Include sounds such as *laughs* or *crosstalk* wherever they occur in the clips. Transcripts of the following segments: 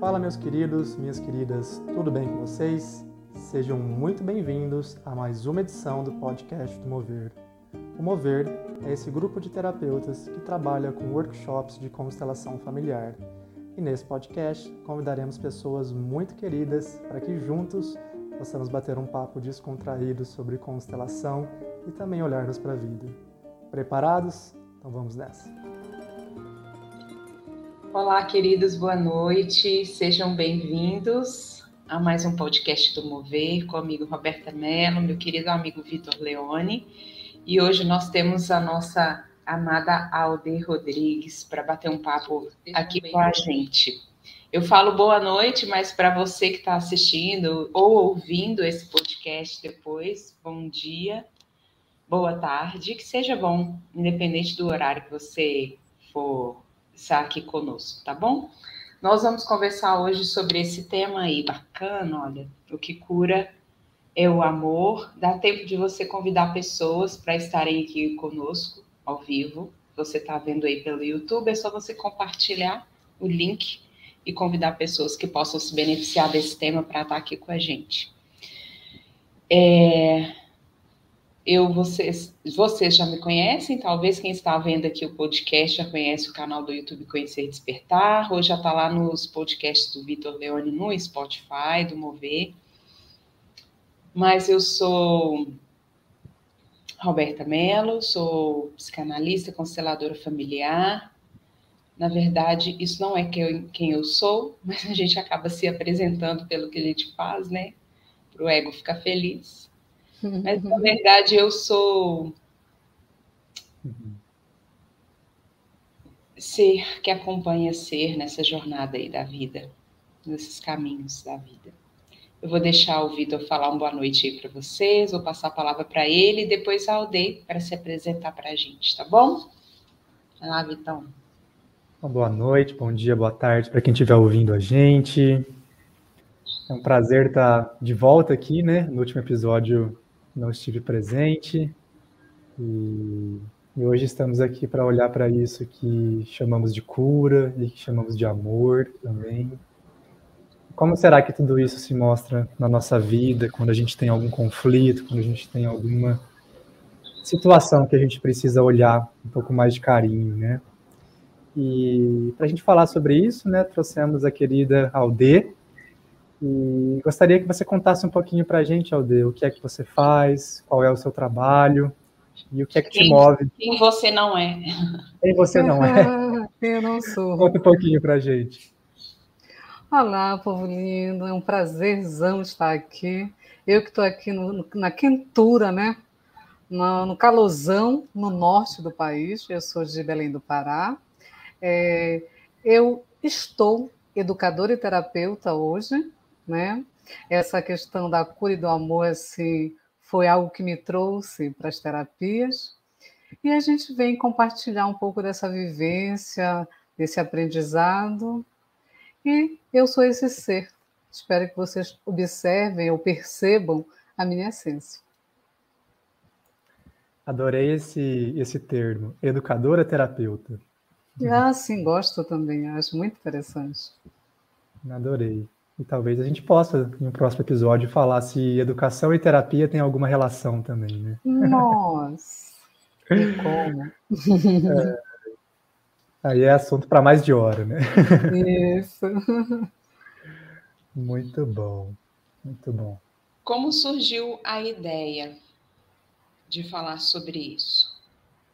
Fala, meus queridos, minhas queridas, tudo bem com vocês? Sejam muito bem-vindos a mais uma edição do podcast do Mover. O Mover é esse grupo de terapeutas que trabalha com workshops de constelação familiar. E nesse podcast convidaremos pessoas muito queridas para que juntos possamos bater um papo descontraído sobre constelação e também olharmos para a vida. Preparados? Então vamos nessa. Olá, queridos, boa noite. Sejam bem-vindos a mais um podcast do Mover com o amigo Roberta Mello, meu querido amigo Vitor Leone. E hoje nós temos a nossa amada Alde Rodrigues para bater um papo aqui com a gente. Eu falo boa noite, mas para você que está assistindo ou ouvindo esse podcast depois, bom dia, boa tarde, que seja bom, independente do horário que você for estar aqui conosco, tá bom? Nós vamos conversar hoje sobre esse tema aí bacana, olha, o que cura é o amor. Dá tempo de você convidar pessoas para estarem aqui conosco ao vivo. Você está vendo aí pelo YouTube, é só você compartilhar o link e convidar pessoas que possam se beneficiar desse tema para estar aqui com a gente. É, eu, vocês, vocês já me conhecem, talvez quem está vendo aqui o podcast já conhece o canal do YouTube Conhecer Despertar, ou já está lá nos podcasts do Vitor Leone no Spotify, do Mover. Mas eu sou Roberta Mello, sou psicanalista, consteladora familiar, na verdade, isso não é quem eu sou, mas a gente acaba se apresentando pelo que a gente faz, né? Para o ego ficar feliz. Mas, na verdade, eu sou ser que acompanha ser nessa jornada aí da vida, nesses caminhos da vida. Eu vou deixar o Vitor falar uma boa noite aí para vocês, vou passar a palavra para ele e depois a Aldeia para se apresentar para a gente, tá bom? Vai lá, Vitão. Uma boa noite, bom dia, boa tarde para quem estiver ouvindo a gente. É um prazer estar de volta aqui, né? No último episódio não estive presente e, e hoje estamos aqui para olhar para isso que chamamos de cura e que chamamos de amor também. Como será que tudo isso se mostra na nossa vida quando a gente tem algum conflito, quando a gente tem alguma situação que a gente precisa olhar um pouco mais de carinho, né? E para a gente falar sobre isso, né, trouxemos a querida Alde. E gostaria que você contasse um pouquinho para a gente, Alde, o que é que você faz, qual é o seu trabalho e o que é que quem, te move. Quem você não é. Quem você não é. *laughs* Eu não sou. Conta um pouquinho para a gente. Olá, povo lindo, é um prazerzão estar aqui. Eu que estou aqui no, na quentura, né? No, no calorzão, no norte do país. Eu sou de Belém do Pará. É, eu estou educadora e terapeuta hoje, né? Essa questão da cura e do amor assim, foi algo que me trouxe para as terapias. E a gente vem compartilhar um pouco dessa vivência, desse aprendizado. E eu sou esse ser. Espero que vocês observem ou percebam a minha essência. Adorei esse, esse termo, educadora terapeuta. Ah, sim, gosto também, acho muito interessante. Adorei. E talvez a gente possa, em um próximo episódio, falar se educação e terapia têm alguma relação também, né? Nossa! como? *laughs* É, aí é assunto para mais de hora, né? Isso. Muito bom, muito bom. Como surgiu a ideia de falar sobre isso?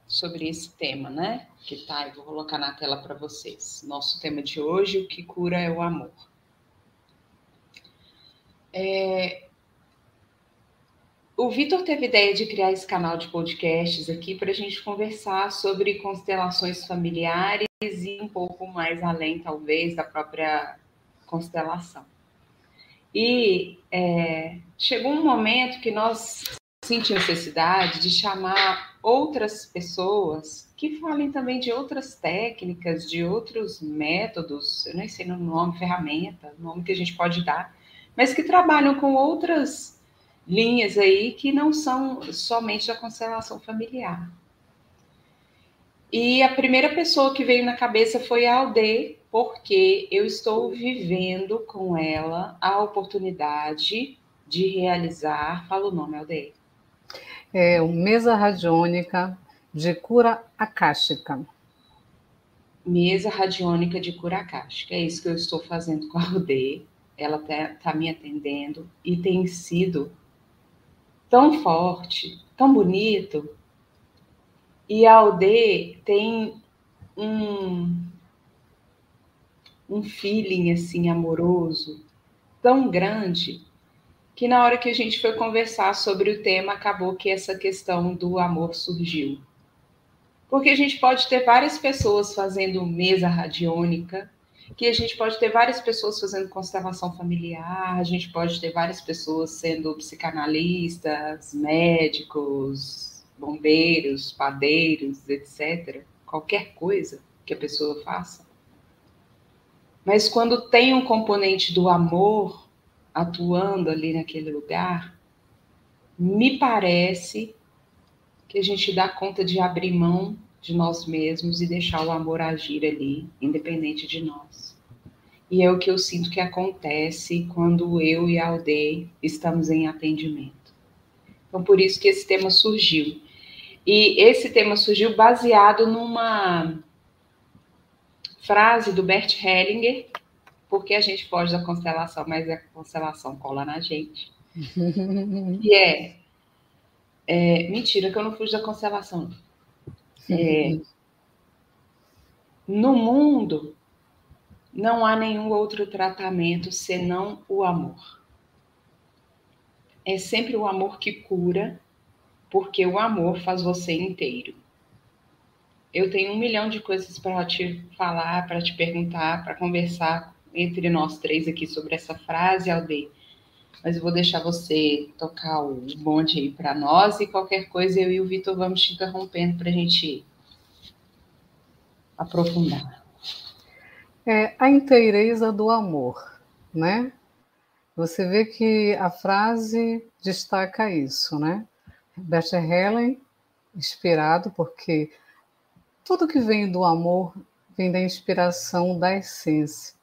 sobre esse tema, né? Que tá, eu vou colocar na tela para vocês. Nosso tema de hoje, o que cura é o amor. É... O Vitor teve ideia de criar esse canal de podcasts aqui para a gente conversar sobre constelações familiares e um pouco mais além, talvez, da própria constelação. E é, chegou um momento que nós sentimos necessidade de chamar outras pessoas que falem também de outras técnicas, de outros métodos, eu nem sei o nome, ferramenta, o nome que a gente pode dar, mas que trabalham com outras linhas aí que não são somente da constelação familiar. E a primeira pessoa que veio na cabeça foi a Alde, porque eu estou vivendo com ela a oportunidade de realizar. Fala o nome, Aldeia. É o Mesa Radiônica de Cura Akáshica. Mesa Radiônica de Cura Akáshica. É isso que eu estou fazendo com a Aldeia. Ela está tá me atendendo e tem sido tão forte, tão bonito. E a Aldeia tem um, um feeling assim amoroso tão grande que na hora que a gente foi conversar sobre o tema acabou que essa questão do amor surgiu. Porque a gente pode ter várias pessoas fazendo mesa radiônica, que a gente pode ter várias pessoas fazendo constelação familiar, a gente pode ter várias pessoas sendo psicanalistas, médicos, bombeiros, padeiros, etc qualquer coisa que a pessoa faça. Mas quando tem um componente do amor atuando ali naquele lugar, me parece que a gente dá conta de abrir mão de nós mesmos e deixar o amor agir ali, independente de nós. E é o que eu sinto que acontece quando eu e a Aldeia estamos em atendimento. Então, por isso que esse tema surgiu. E esse tema surgiu baseado numa frase do Bert Hellinger, porque a gente foge da constelação, mas a constelação cola na gente. *laughs* e é, é, Mentira, que eu não fujo da constelação. É, no mundo, não há nenhum outro tratamento senão o amor. É sempre o amor que cura porque o amor faz você inteiro. Eu tenho um milhão de coisas para te falar, para te perguntar, para conversar entre nós três aqui sobre essa frase, Aldeia. Mas eu vou deixar você tocar o bonde aí para nós e qualquer coisa eu e o Vitor vamos te interrompendo para a gente aprofundar. É a inteireza do amor, né? Você vê que a frase destaca isso, né? Bert Helen, inspirado, porque tudo que vem do amor vem da inspiração da essência.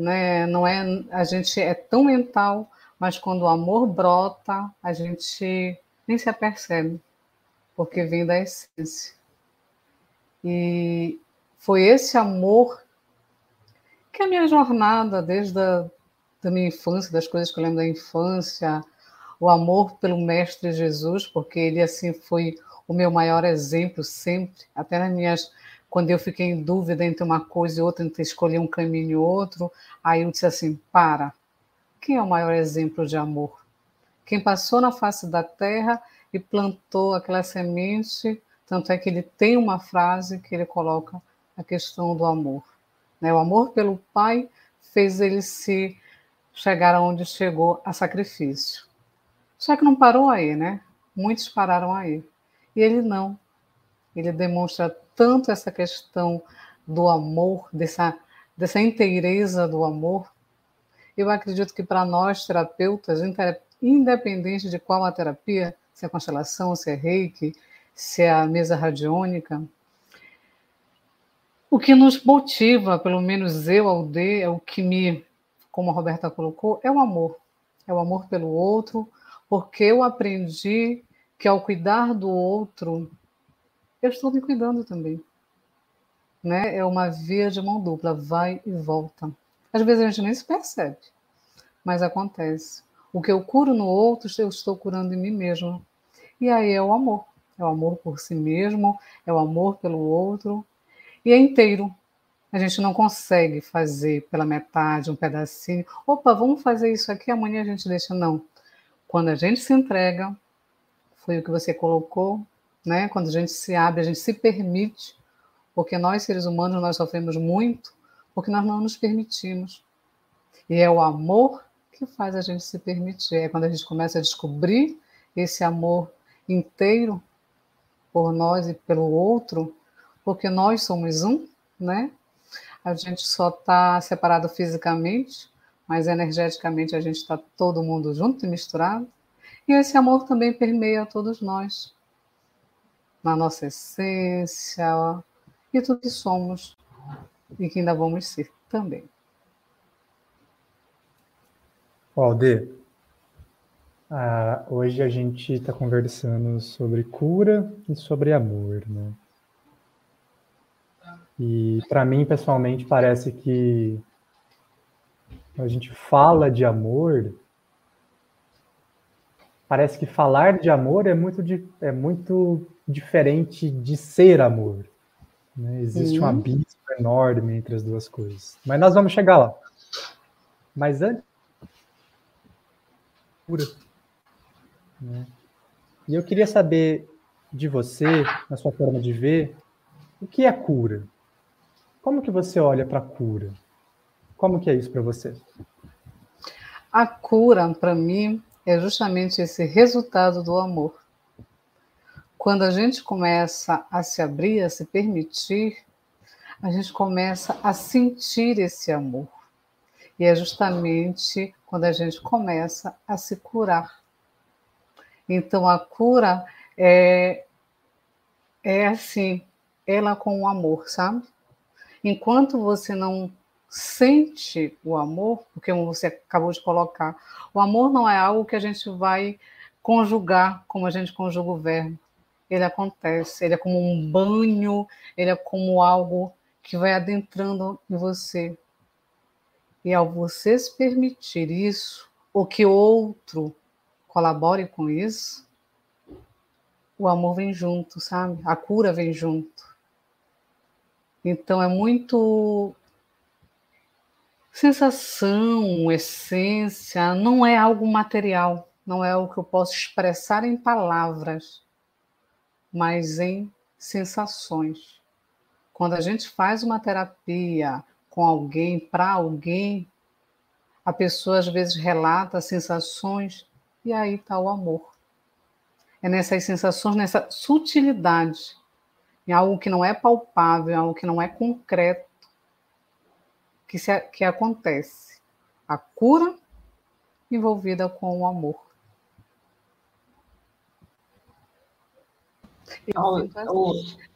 Né? Não é, a gente é tão mental, mas quando o amor brota, a gente nem se apercebe, porque vem da essência. E foi esse amor que a minha jornada, desde a da minha infância, das coisas que eu lembro da infância, o amor pelo Mestre Jesus, porque ele assim foi o meu maior exemplo sempre, até nas minhas quando eu fiquei em dúvida entre uma coisa e outra, entre escolher um caminho e outro, aí eu disse assim: para, quem é o maior exemplo de amor? Quem passou na face da terra e plantou aquela semente, tanto é que ele tem uma frase que ele coloca a questão do amor. Né? O amor pelo Pai fez ele se chegar aonde chegou a sacrifício. Só que não parou aí, né? Muitos pararam aí. E ele não. Ele demonstra tanto essa questão do amor, dessa, dessa inteireza do amor. Eu acredito que para nós, terapeutas, independente de qual a terapia, se é constelação, se é reiki, se é a mesa radiônica, o que nos motiva, pelo menos eu, Alde, é o que me, como a Roberta colocou, é o amor. É o amor pelo outro, porque eu aprendi que ao cuidar do outro, eu estou me cuidando também. Né? É uma via de mão dupla, vai e volta. Às vezes a gente nem se percebe, mas acontece. O que eu curo no outro, eu estou curando em mim mesmo. E aí é o amor. É o amor por si mesmo, é o amor pelo outro. E é inteiro. A gente não consegue fazer pela metade, um pedacinho. Opa, vamos fazer isso aqui, amanhã a gente deixa. Não. Quando a gente se entrega, foi o que você colocou, né? Quando a gente se abre, a gente se permite, porque nós seres humanos nós sofremos muito porque nós não nos permitimos. E é o amor que faz a gente se permitir. É quando a gente começa a descobrir esse amor inteiro por nós e pelo outro, porque nós somos um, né? A gente só está separado fisicamente, mas energeticamente a gente está todo mundo junto e misturado. E esse amor também permeia todos nós, na nossa essência e tudo que somos. e que ainda vamos ser também. Alde, ah, hoje a gente está conversando sobre cura e sobre amor, né? E para mim, pessoalmente, parece que a gente fala de amor, parece que falar de amor é muito, é muito diferente de ser amor. Né? Existe Sim. um abismo enorme entre as duas coisas. Mas nós vamos chegar lá. Mas antes. Né? E eu queria saber de você, na sua forma de ver, o que é cura? Como que você olha para a cura? Como que é isso para você? A cura, para mim, é justamente esse resultado do amor. Quando a gente começa a se abrir, a se permitir, a gente começa a sentir esse amor. E é justamente quando a gente começa a se curar. Então a cura é, é assim, ela com o amor, sabe? Enquanto você não sente o amor, porque você acabou de colocar, o amor não é algo que a gente vai conjugar como a gente conjuga o verbo ele acontece, ele é como um banho, ele é como algo que vai adentrando em você. E ao você se permitir isso, ou que outro colabore com isso, o amor vem junto, sabe? A cura vem junto. Então é muito sensação, essência, não é algo material, não é o que eu posso expressar em palavras mas em sensações. Quando a gente faz uma terapia com alguém, para alguém, a pessoa às vezes relata sensações e aí está o amor. É nessas sensações, nessa sutilidade, em algo que não é palpável, em algo que não é concreto, que, se, que acontece. A cura envolvida com o amor.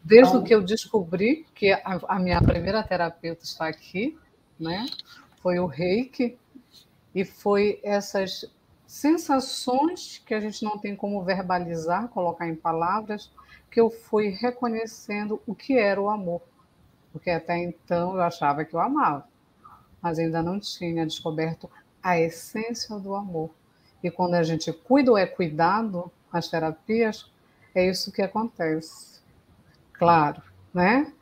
Desde que eu descobri que a, a, minha primeira terapeuta está aqui, né? Foi o reiki e foi essas sensações que a gente não tem como verbalizar, colocar em palavras, que eu fui reconhecendo o que era o amor. Porque até então eu achava que eu amava, mas ainda não tinha descoberto a essência do amor. E quando a gente cuida ou é cuidado, as terapias, é isso que acontece. Claro, né?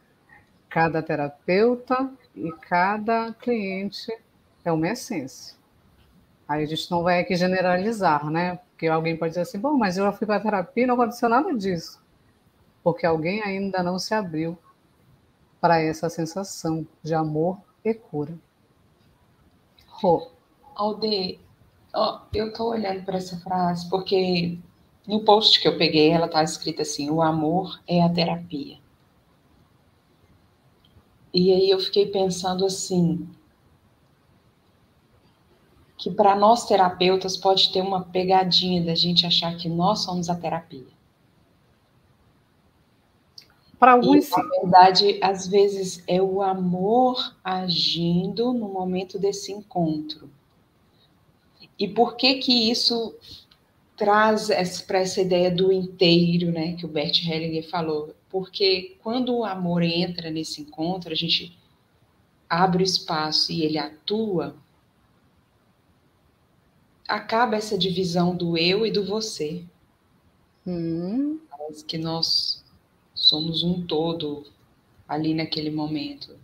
Cada terapeuta e cada cliente é uma essência. Aí a gente não vai aqui generalizar, né? Porque alguém pode dizer assim, bom, mas eu já fui para terapia e não aconteceu nada disso. Porque alguém ainda não se abriu para essa sensação de amor e cura. Rô. Alde, oh, eu estou olhando para essa frase porque no post que eu peguei, ela está escrita assim: o amor é a terapia. E aí eu fiquei pensando assim, que para nós terapeutas pode ter uma pegadinha da gente achar que nós somos a terapia. Para alguns, e, na verdade, às vezes é o amor agindo no momento desse encontro. E por que que isso traz para essa ideia do inteiro, né, que o Bert Hellinger falou, porque quando o amor entra nesse encontro, a gente abre o espaço e ele atua, acaba essa divisão do eu e do você. Hum. Parece que nós somos um todo ali naquele momento.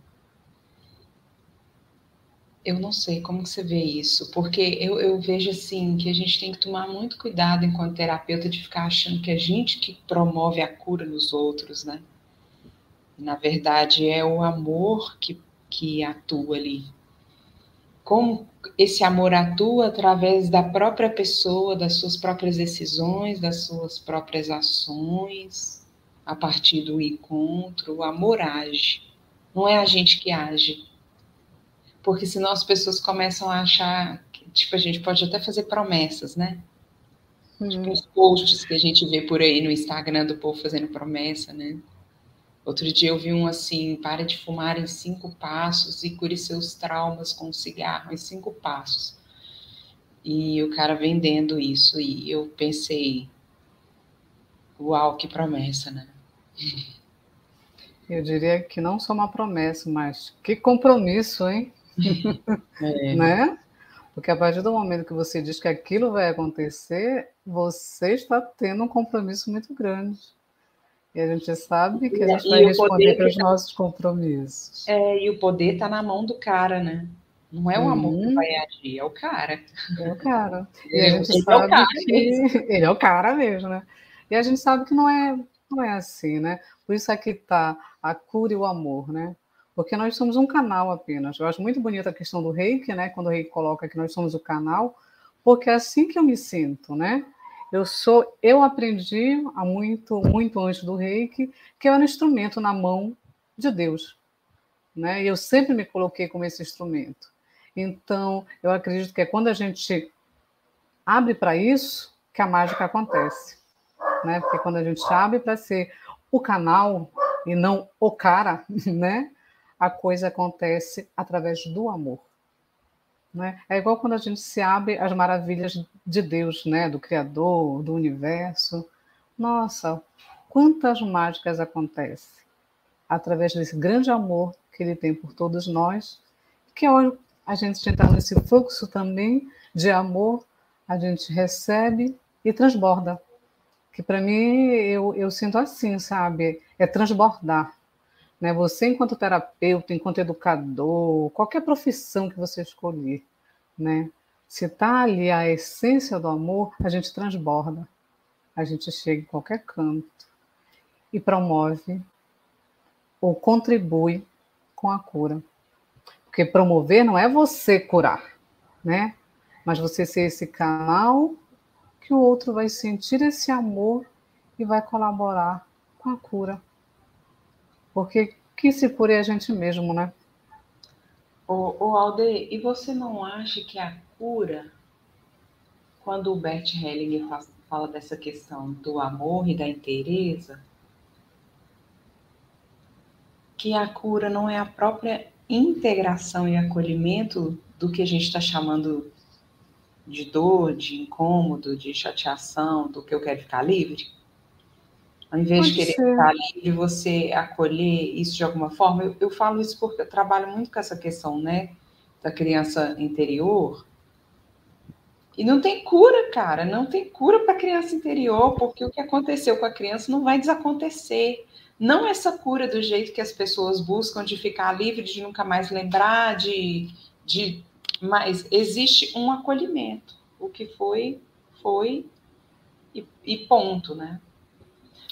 Eu não sei como que você vê isso, porque eu, eu vejo assim que a gente tem que tomar muito cuidado enquanto terapeuta de ficar achando que a gente que promove a cura nos outros, né? Na verdade, é o amor que, que atua ali. Como esse amor atua através da própria pessoa, das suas próprias decisões, das suas próprias ações, a partir do encontro, o amor age. Não é a gente que age, porque senão as pessoas começam a achar que, tipo, a gente pode até fazer promessas, né? Tipo, os posts que a gente vê por aí no Instagram do povo fazendo promessa, né? Outro dia eu vi um assim: pare de fumar em cinco passos e cure seus traumas com cigarro em cinco passos. E o cara vendendo isso, e eu pensei: uau, que promessa, né? Eu diria que não só uma promessa, mas que compromisso, hein? É. né? Porque a partir do momento que você diz que aquilo vai acontecer, você está tendo um compromisso muito grande. E a gente sabe que a gente e vai responder pelos tá... nossos compromissos. É, e o poder está na mão do cara, né? Não é o amor que uhum. vai agir, é o cara. É o cara. E a gente ele sabe é cara, que ele é o cara mesmo, né? E a gente sabe que não é, não é assim, né? Por isso aqui está a cura e o amor, né? Porque nós somos um canal apenas. Eu acho muito bonita a questão do reiki, né? Quando o reiki coloca que nós somos o canal, porque é assim que eu me sinto, né? Eu sou, eu aprendi há muito, muito antes do reiki que eu era um instrumento na mão de Deus, né? E eu sempre me coloquei como esse instrumento. Então, eu acredito que é quando a gente abre para isso que a mágica acontece, né? Porque quando a gente abre para ser o canal e não o cara, *laughs* né? A coisa acontece através do amor. Né? É igual quando a gente se abre às maravilhas de Deus, né? do Criador, do universo. Nossa, quantas mágicas acontecem através desse grande amor que ele tem por todos nós, que ao a gente entrar nesse fluxo também de amor, a gente recebe e transborda. Que para mim, eu, eu sinto assim, sabe? É transbordar. Né? Você, enquanto terapeuta, enquanto educador, qualquer profissão que você escolher, né? se está ali a essência do amor, a gente transborda, a gente chega em qualquer canto e promove ou contribui com a cura. Porque promover não é você curar, né? Mas você ser esse canal que o outro vai sentir esse amor e vai colaborar com a cura. Porque que se cure é a gente mesmo, né? Ô, ô Alde, e você não acha que a cura, quando o Bert Hellinger fala dessa questão do amor e da inteireza, que a cura não é a própria integração e acolhimento do que a gente está chamando de dor, de incômodo, de chateação, do que eu quero ficar livre? Ao invés Pode de querer ser. ficar livre, você acolher isso de alguma forma. Eu, eu falo isso porque eu trabalho muito com essa questão, né? Da criança interior. E não tem cura, cara. Não tem cura para criança interior, porque o que aconteceu com a criança não vai desacontecer. Não essa cura do jeito que as pessoas buscam de ficar livre, de nunca mais lembrar, de, de mas existe um acolhimento. O que foi, foi e, e ponto, né?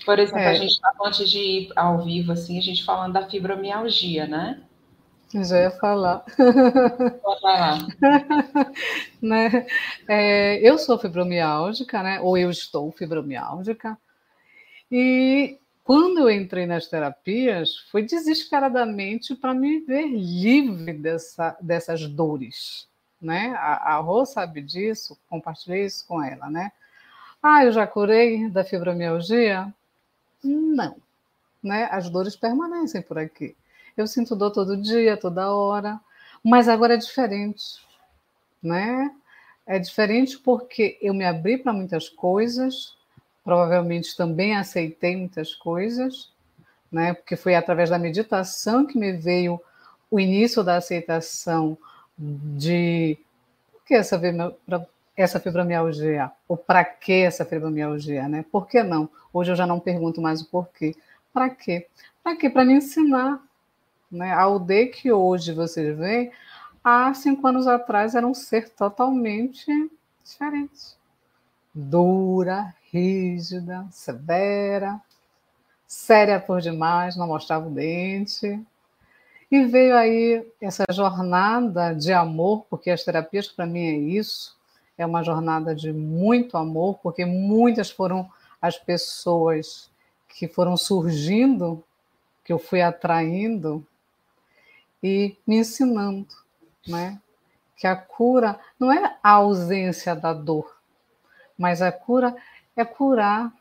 Por exemplo, é. a gente estava antes de ir ao vivo, assim, a gente falando da fibromialgia, né? Já ia falar. Pode falar. *laughs* né? É, eu sou fibromiálgica, né? Ou eu estou fibromiálgica. E quando eu entrei nas terapias, foi desesperadamente para me ver livre dessa, dessas dores. Né? A, a Rô sabe disso, compartilhei isso com ela, né? Ah, eu já curei da fibromialgia? Não. Né? As dores permanecem por aqui. Eu sinto dor todo dia, toda hora, mas agora é diferente. Né? É diferente porque eu me abri para muitas coisas, provavelmente também aceitei muitas coisas, né? porque foi através da meditação que me veio o início da aceitação de por que essa essa fibromialgia? Ou para que essa fibromialgia, né? Por que não? Hoje eu já não pergunto mais o porquê. Para quê? Para quê? Para me ensinar. Né? A UD que hoje vocês veem, há cinco anos atrás era um ser totalmente diferente. Dura, rígida, severa, séria por demais, não mostrava o dente. E veio aí essa jornada de amor, porque as terapias para mim é isso, é uma jornada de muito amor, porque muitas foram as pessoas que foram surgindo, que eu fui atraindo e me ensinando, né? Que a cura não é a ausência da dor, mas a cura é curar,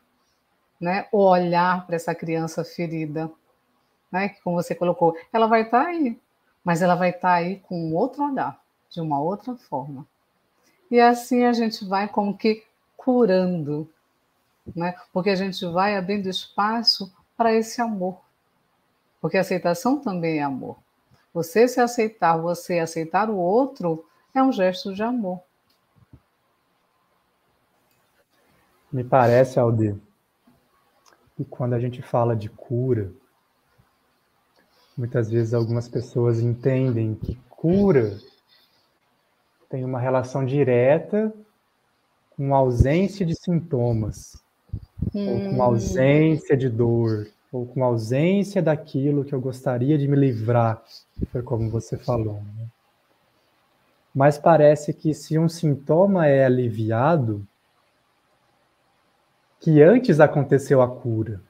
né? O olhar para essa criança ferida, né, que como você colocou, ela vai estar tá aí, mas ela vai estar tá aí com outro olhar, de uma outra forma. E assim a gente vai como que curando, né? Porque a gente vai abrindo espaço para esse amor. Porque aceitação também é amor. Você se aceitar, você aceitar o outro, é um gesto de amor. Me parece, Aldir, que quando a gente fala de cura, muitas vezes algumas pessoas entendem que cura tem uma relação direta com ausência de sintomas, hum. ou com hum. ausência de dor, ou com ausência daquilo que eu gostaria de me livrar, que foi como você falou. Né? Mas parece que se um sintoma é aliviado, que antes aconteceu a cura.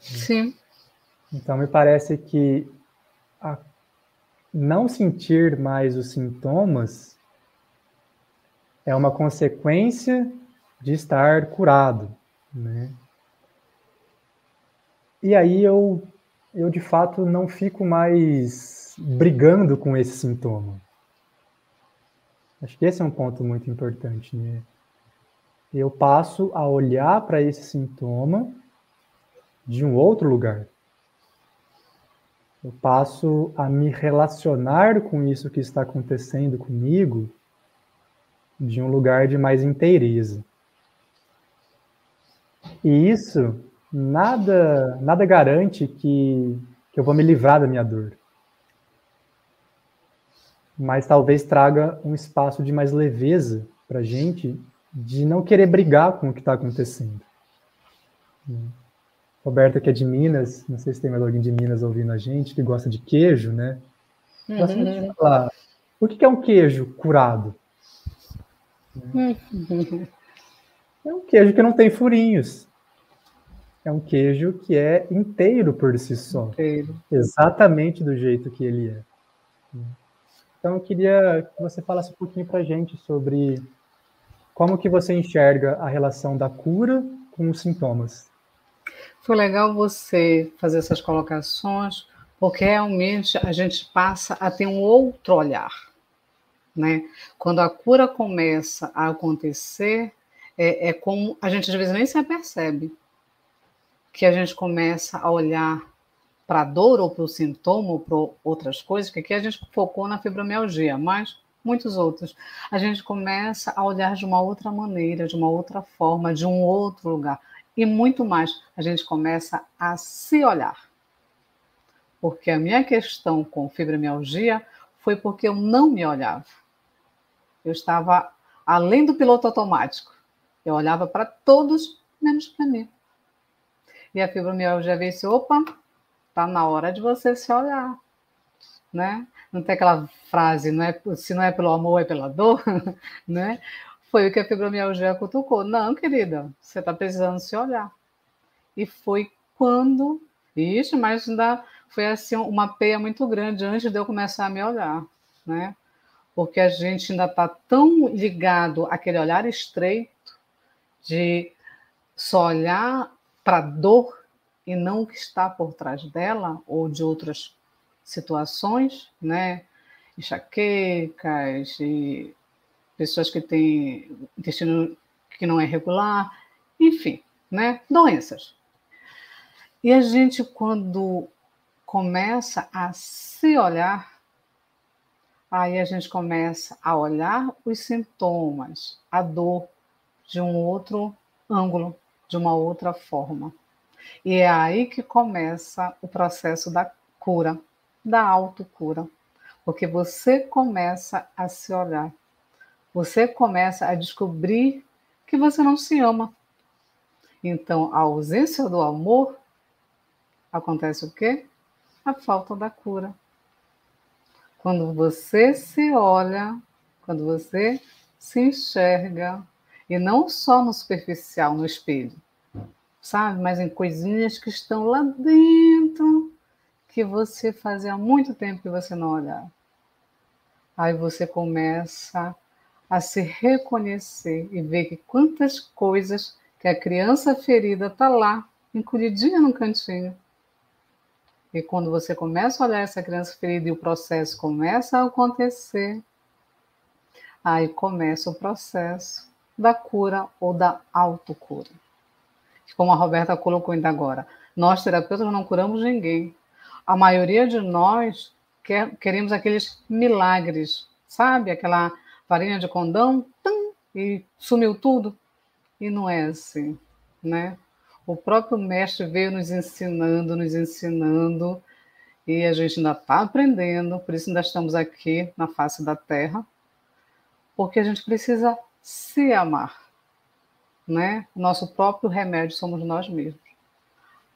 Sim. Então me parece que não sentir mais os sintomas é uma consequência de estar curado, né? E aí eu, eu de fato não fico mais brigando com esse sintoma. Acho que esse é um ponto muito importante, né? Eu passo a olhar para esse sintoma de um outro lugar. Eu passo a me relacionar com isso que está acontecendo comigo de um lugar de mais inteireza. E isso nada nada garante que, que eu vou me livrar da minha dor. Mas talvez traga um espaço de mais leveza para gente, de não querer brigar com o que está acontecendo. Roberta, que é de Minas, não sei se tem mais alguém de Minas ouvindo a gente, que gosta de queijo, né? Gosta uhum. de falar, o que é um queijo curado? Uhum. É um queijo que não tem furinhos. É um queijo que é inteiro por si só. Inteiro. Exatamente do jeito que ele é. Então, eu queria que você falasse um pouquinho para a gente sobre como que você enxerga a relação da cura com os sintomas. Foi legal você fazer essas colocações, porque realmente a gente passa a ter um outro olhar. Né? Quando a cura começa a acontecer, é, é como a gente às vezes nem se apercebe que a gente começa a olhar para a dor ou para o sintoma ou para outras coisas, que aqui a gente focou na fibromialgia, mas muitos outros. A gente começa a olhar de uma outra maneira, de uma outra forma, de um outro lugar. E muito mais, a gente começa a se olhar. Porque a minha questão com fibromialgia foi porque eu não me olhava. Eu estava além do piloto automático. Eu olhava para todos, menos para mim. E a fibromialgia veio e opa, tá na hora de você se olhar, né? Não tem aquela frase, não é, se não é pelo amor, é pela dor, *laughs* né? Foi o que a fibromialgia cutucou. Não, querida, você está precisando se olhar. E foi quando. Ixi, mas ainda foi assim uma peia muito grande antes de eu começar a me olhar, né? Porque a gente ainda está tão ligado àquele olhar estreito de só olhar para a dor e não o que está por trás dela ou de outras situações, né? Enxaquecas e pessoas que têm intestino que não é regular, enfim, né? Doenças. E a gente, quando começa a se olhar, aí a gente começa a olhar os sintomas, a dor, de um outro ângulo, de uma outra forma. E é aí que começa o processo da cura, da autocura. Porque você começa a se olhar você começa a descobrir que você não se ama. Então, a ausência do amor acontece o quê? A falta da cura. Quando você se olha, quando você se enxerga, e não só no superficial, no espelho, sabe? Mas em coisinhas que estão lá dentro, que você fazia muito tempo que você não olhava. Aí você começa a se reconhecer e ver que quantas coisas que a criança ferida está lá, encolhidinha no cantinho, E quando você começa a olhar essa criança ferida e o processo começa a acontecer, aí começa o processo da cura ou da autocura. Como a Roberta colocou ainda agora, nós terapeutas não curamos ninguém. A maioria de nós quer, queremos aqueles milagres, sabe? Aquela varinha de condão, tum, e sumiu tudo. E não é assim, né? O próprio mestre veio nos ensinando, nos ensinando, e a gente ainda está aprendendo, por isso ainda estamos aqui na face da Terra, porque a gente precisa se amar, né? Nosso próprio remédio somos nós mesmos.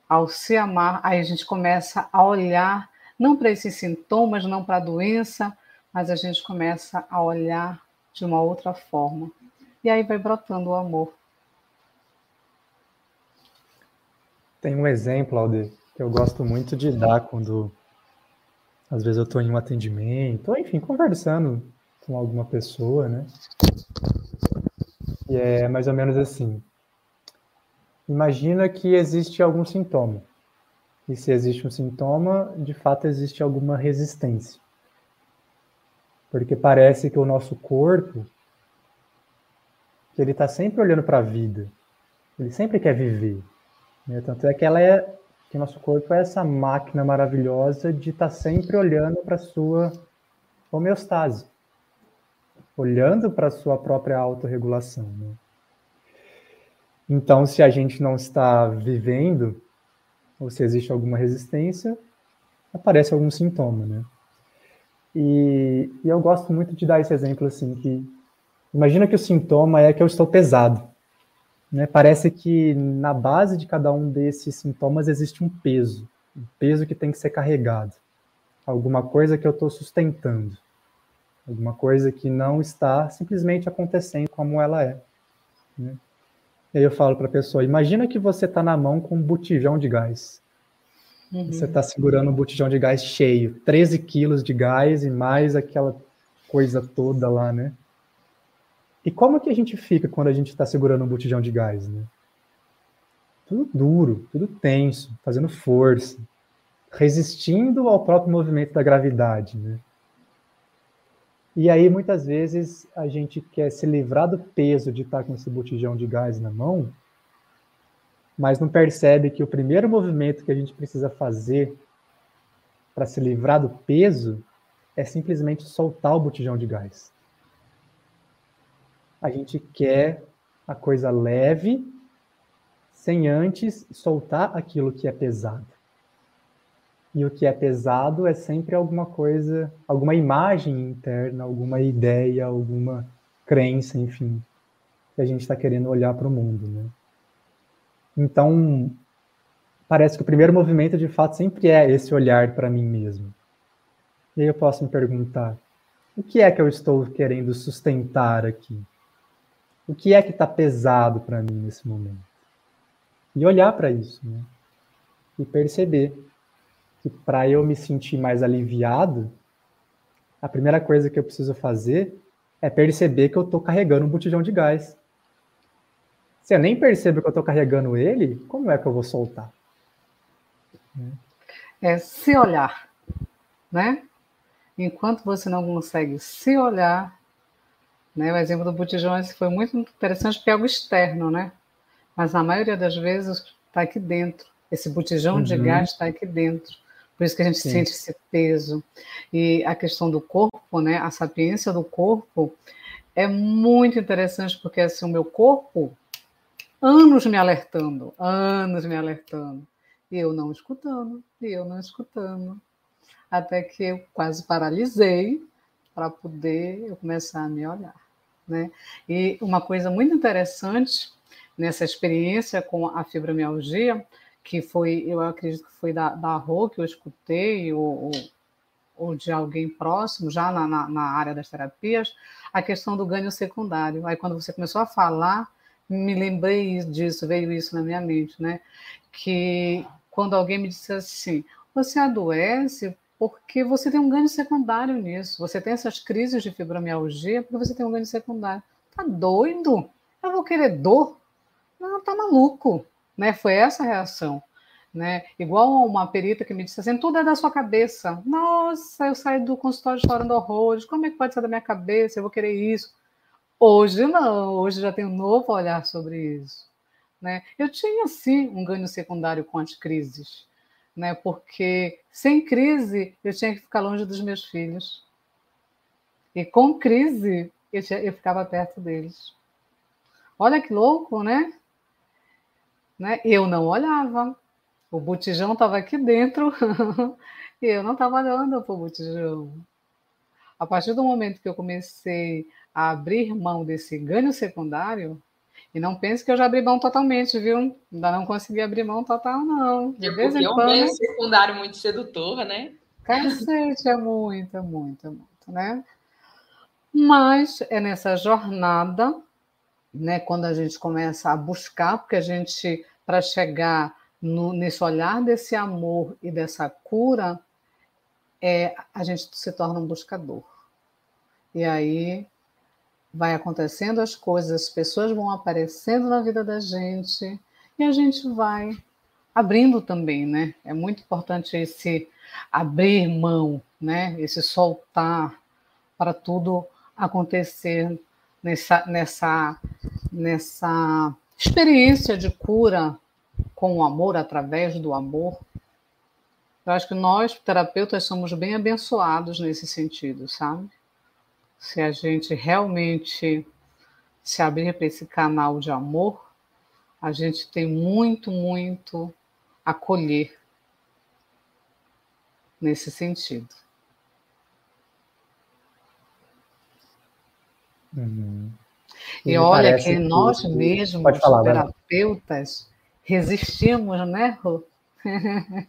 Ao se amar, aí a gente começa a olhar não para esses sintomas, não para a doença, mas a gente começa a olhar de uma outra forma. E aí vai brotando o amor. Tem um exemplo, Alde, que eu gosto muito de dar quando às vezes eu estou em um atendimento, ou enfim, conversando com alguma pessoa, né? E é mais ou menos assim. Imagina que existe algum sintoma. E se existe um sintoma, de fato existe alguma resistência. Porque parece que o nosso corpo, que ele está sempre olhando para a vida, ele sempre quer viver. Né? Tanto é que ela é que nosso corpo é essa máquina maravilhosa de estar tá sempre olhando para a sua homeostase, olhando para a sua própria autorregulação. Né? Então, se a gente não está vivendo, ou se existe alguma resistência, aparece algum sintoma, né? E, e eu gosto muito de dar esse exemplo assim, que imagina que o sintoma é que eu estou pesado. Né? Parece que na base de cada um desses sintomas existe um peso, um peso que tem que ser carregado, alguma coisa que eu estou sustentando, alguma coisa que não está simplesmente acontecendo como ela é. Né? E aí eu falo para a pessoa: imagina que você está na mão com um botijão de gás. Uhum. Você está segurando um botijão de gás cheio, 13 quilos de gás e mais aquela coisa toda lá, né? E como que a gente fica quando a gente está segurando um botijão de gás, né? Tudo duro, tudo tenso, fazendo força, resistindo ao próprio movimento da gravidade, né? E aí, muitas vezes, a gente quer se livrar do peso de estar com esse botijão de gás na mão, mas não percebe que o primeiro movimento que a gente precisa fazer para se livrar do peso é simplesmente soltar o botijão de gás a gente quer a coisa leve, sem antes soltar aquilo que é pesado. E o que é pesado é sempre alguma coisa, alguma imagem interna, alguma ideia, alguma crença, enfim, que a gente está querendo olhar para o mundo, né? Então, parece que o primeiro movimento, de fato, sempre é esse olhar para mim mesmo. E aí eu posso me perguntar, o que é que eu estou querendo sustentar aqui? o que é que está pesado para mim nesse momento? E olhar para isso, né? E perceber que para eu me sentir mais aliviado, a primeira coisa que eu preciso fazer é perceber que eu estou carregando um botijão de gás. Se eu nem percebo que eu estou carregando ele, como é que eu vou soltar? É se olhar, né? Enquanto você não consegue se olhar, né? O exemplo do botijão foi muito interessante porque é algo externo, né? Mas a maioria das vezes está aqui dentro. Esse botijão uhum. de gás está aqui dentro. Por isso que a gente Sim. sente esse peso. E a questão do corpo, né? A sapiência do corpo é muito interessante porque assim, o meu corpo, anos me alertando, anos me alertando. E eu não escutando, e eu não escutando. Até que eu quase paralisei para poder eu começar a me olhar. Né? E uma coisa muito interessante nessa experiência com a fibromialgia, que foi, eu acredito que foi da, da Rô que eu escutei, ou, ou, de alguém próximo, já na, na, na, área das terapias, a questão do ganho secundário. Aí, quando você começou a falar, me lembrei disso, veio isso na minha mente, né? Que quando alguém me disse assim, você adoece porque você tem um ganho secundário nisso. Você tem essas crises de fibromialgia porque você tem um ganho secundário. Tá doido? Eu vou querer dor? Não, tá maluco. Né? Foi essa a reação. Né? Igual uma perita que me disse assim, tudo é da sua cabeça. Nossa, eu saí do consultório chorando horrores. Como é que pode ser da minha cabeça? Eu vou querer isso. Hoje não, hoje já tenho um novo olhar sobre isso. Né? Eu tinha sim um ganho secundário com as crises, né? porque sem crise eu tinha que ficar longe dos meus filhos. E com crise eu, tinha, eu ficava perto deles. Olha que louco, né? né? Eu não olhava. O botijão estava aqui dentro *laughs* e eu não estava olhando para o botijão. A partir do momento que eu comecei a abrir mão desse ganho secundário, e não pense que eu já abri mão totalmente, viu? Ainda não consegui abrir mão total, não. De é vez em quando. É um ganho secundário muito sedutor, né? Cacete, é muito, é muito, é muito, né? Mas é nessa jornada, né, quando a gente começa a buscar, porque a gente, para chegar no, nesse olhar desse amor e dessa cura, é, a gente se torna um buscador. E aí vai acontecendo as coisas, as pessoas vão aparecendo na vida da gente e a gente vai abrindo também, né? É muito importante esse abrir mão, né? Esse soltar para tudo acontecer nessa nessa nessa experiência de cura com o amor através do amor. Eu acho que nós terapeutas somos bem abençoados nesse sentido, sabe? Se a gente realmente se abrir para esse canal de amor, a gente tem muito, muito a colher nesse sentido. Uhum. E, e olha que, que nós mesmos, falar, terapeutas, resistimos, né, Rô? *laughs*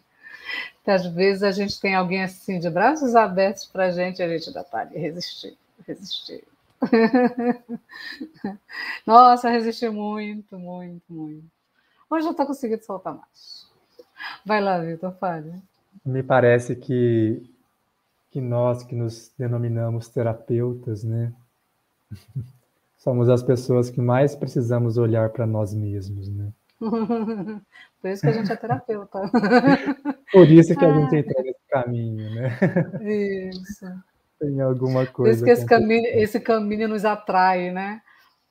às vezes a gente tem alguém assim de braços abertos para a gente, a gente ainda está ali resistindo resistir. *laughs* Nossa, resisti muito, muito, muito. Hoje eu estou conseguindo soltar mais. Vai lá, Vitor, fale. Me parece que, que nós que nos denominamos terapeutas, né? *laughs* Somos as pessoas que mais precisamos olhar para nós mesmos, né? *laughs* Por isso que a gente é terapeuta. Por isso que a gente entra nesse caminho, né? Isso. Tem alguma coisa. Por isso que esse caminho, esse caminho nos atrai, né?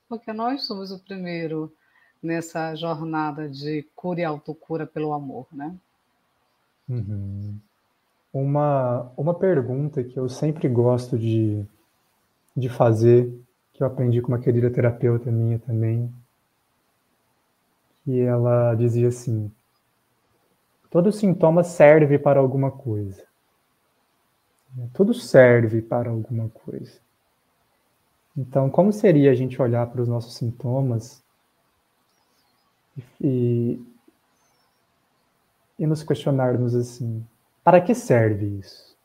Porque nós somos o primeiro nessa jornada de cura e autocura pelo amor, né? Uhum. Uma, uma pergunta que eu sempre gosto de, de fazer, que eu aprendi com uma querida terapeuta minha também, que ela dizia assim: todo sintoma serve para alguma coisa. Tudo serve para alguma coisa. Então, como seria a gente olhar para os nossos sintomas e, e nos questionarmos assim: para que serve isso?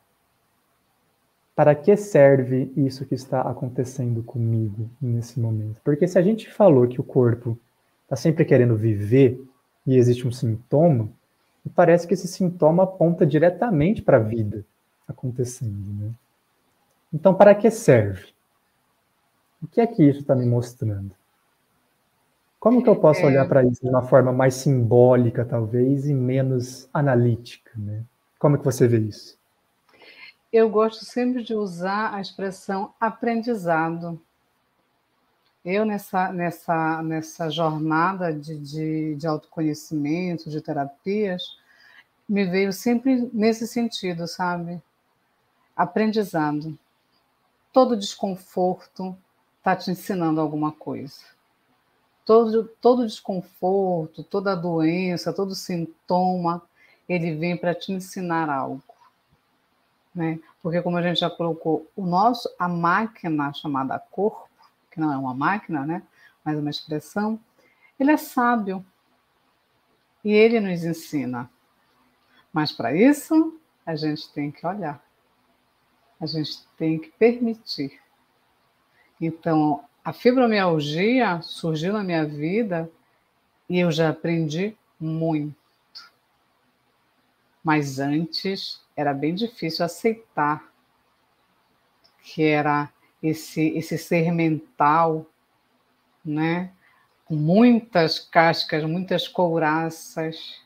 Para que serve isso que está acontecendo comigo nesse momento? Porque se a gente falou que o corpo está sempre querendo viver e existe um sintoma, parece que esse sintoma aponta diretamente para a vida acontecendo. Né? Então, para que serve? O que é que isso está me mostrando? Como que eu posso é... olhar para isso de uma forma mais simbólica, talvez, e menos analítica? Né? Como que você vê isso? Eu gosto sempre de usar a expressão aprendizado. Eu, nessa, nessa, nessa jornada de, de, de autoconhecimento, de terapias, me veio sempre nesse sentido, sabe? Aprendizado. Todo desconforto está te ensinando alguma coisa. Todo, todo desconforto, toda doença, todo sintoma, ele vem para te ensinar algo. Né? Porque, como a gente já colocou, o nosso, a máquina chamada corpo, que não é uma máquina, né? mas uma expressão, ele é sábio e ele nos ensina. Mas para isso, a gente tem que olhar a gente tem que permitir. Então, a fibromialgia surgiu na minha vida e eu já aprendi muito. Mas antes era bem difícil aceitar que era esse, esse ser mental, né? com muitas cascas, muitas couraças,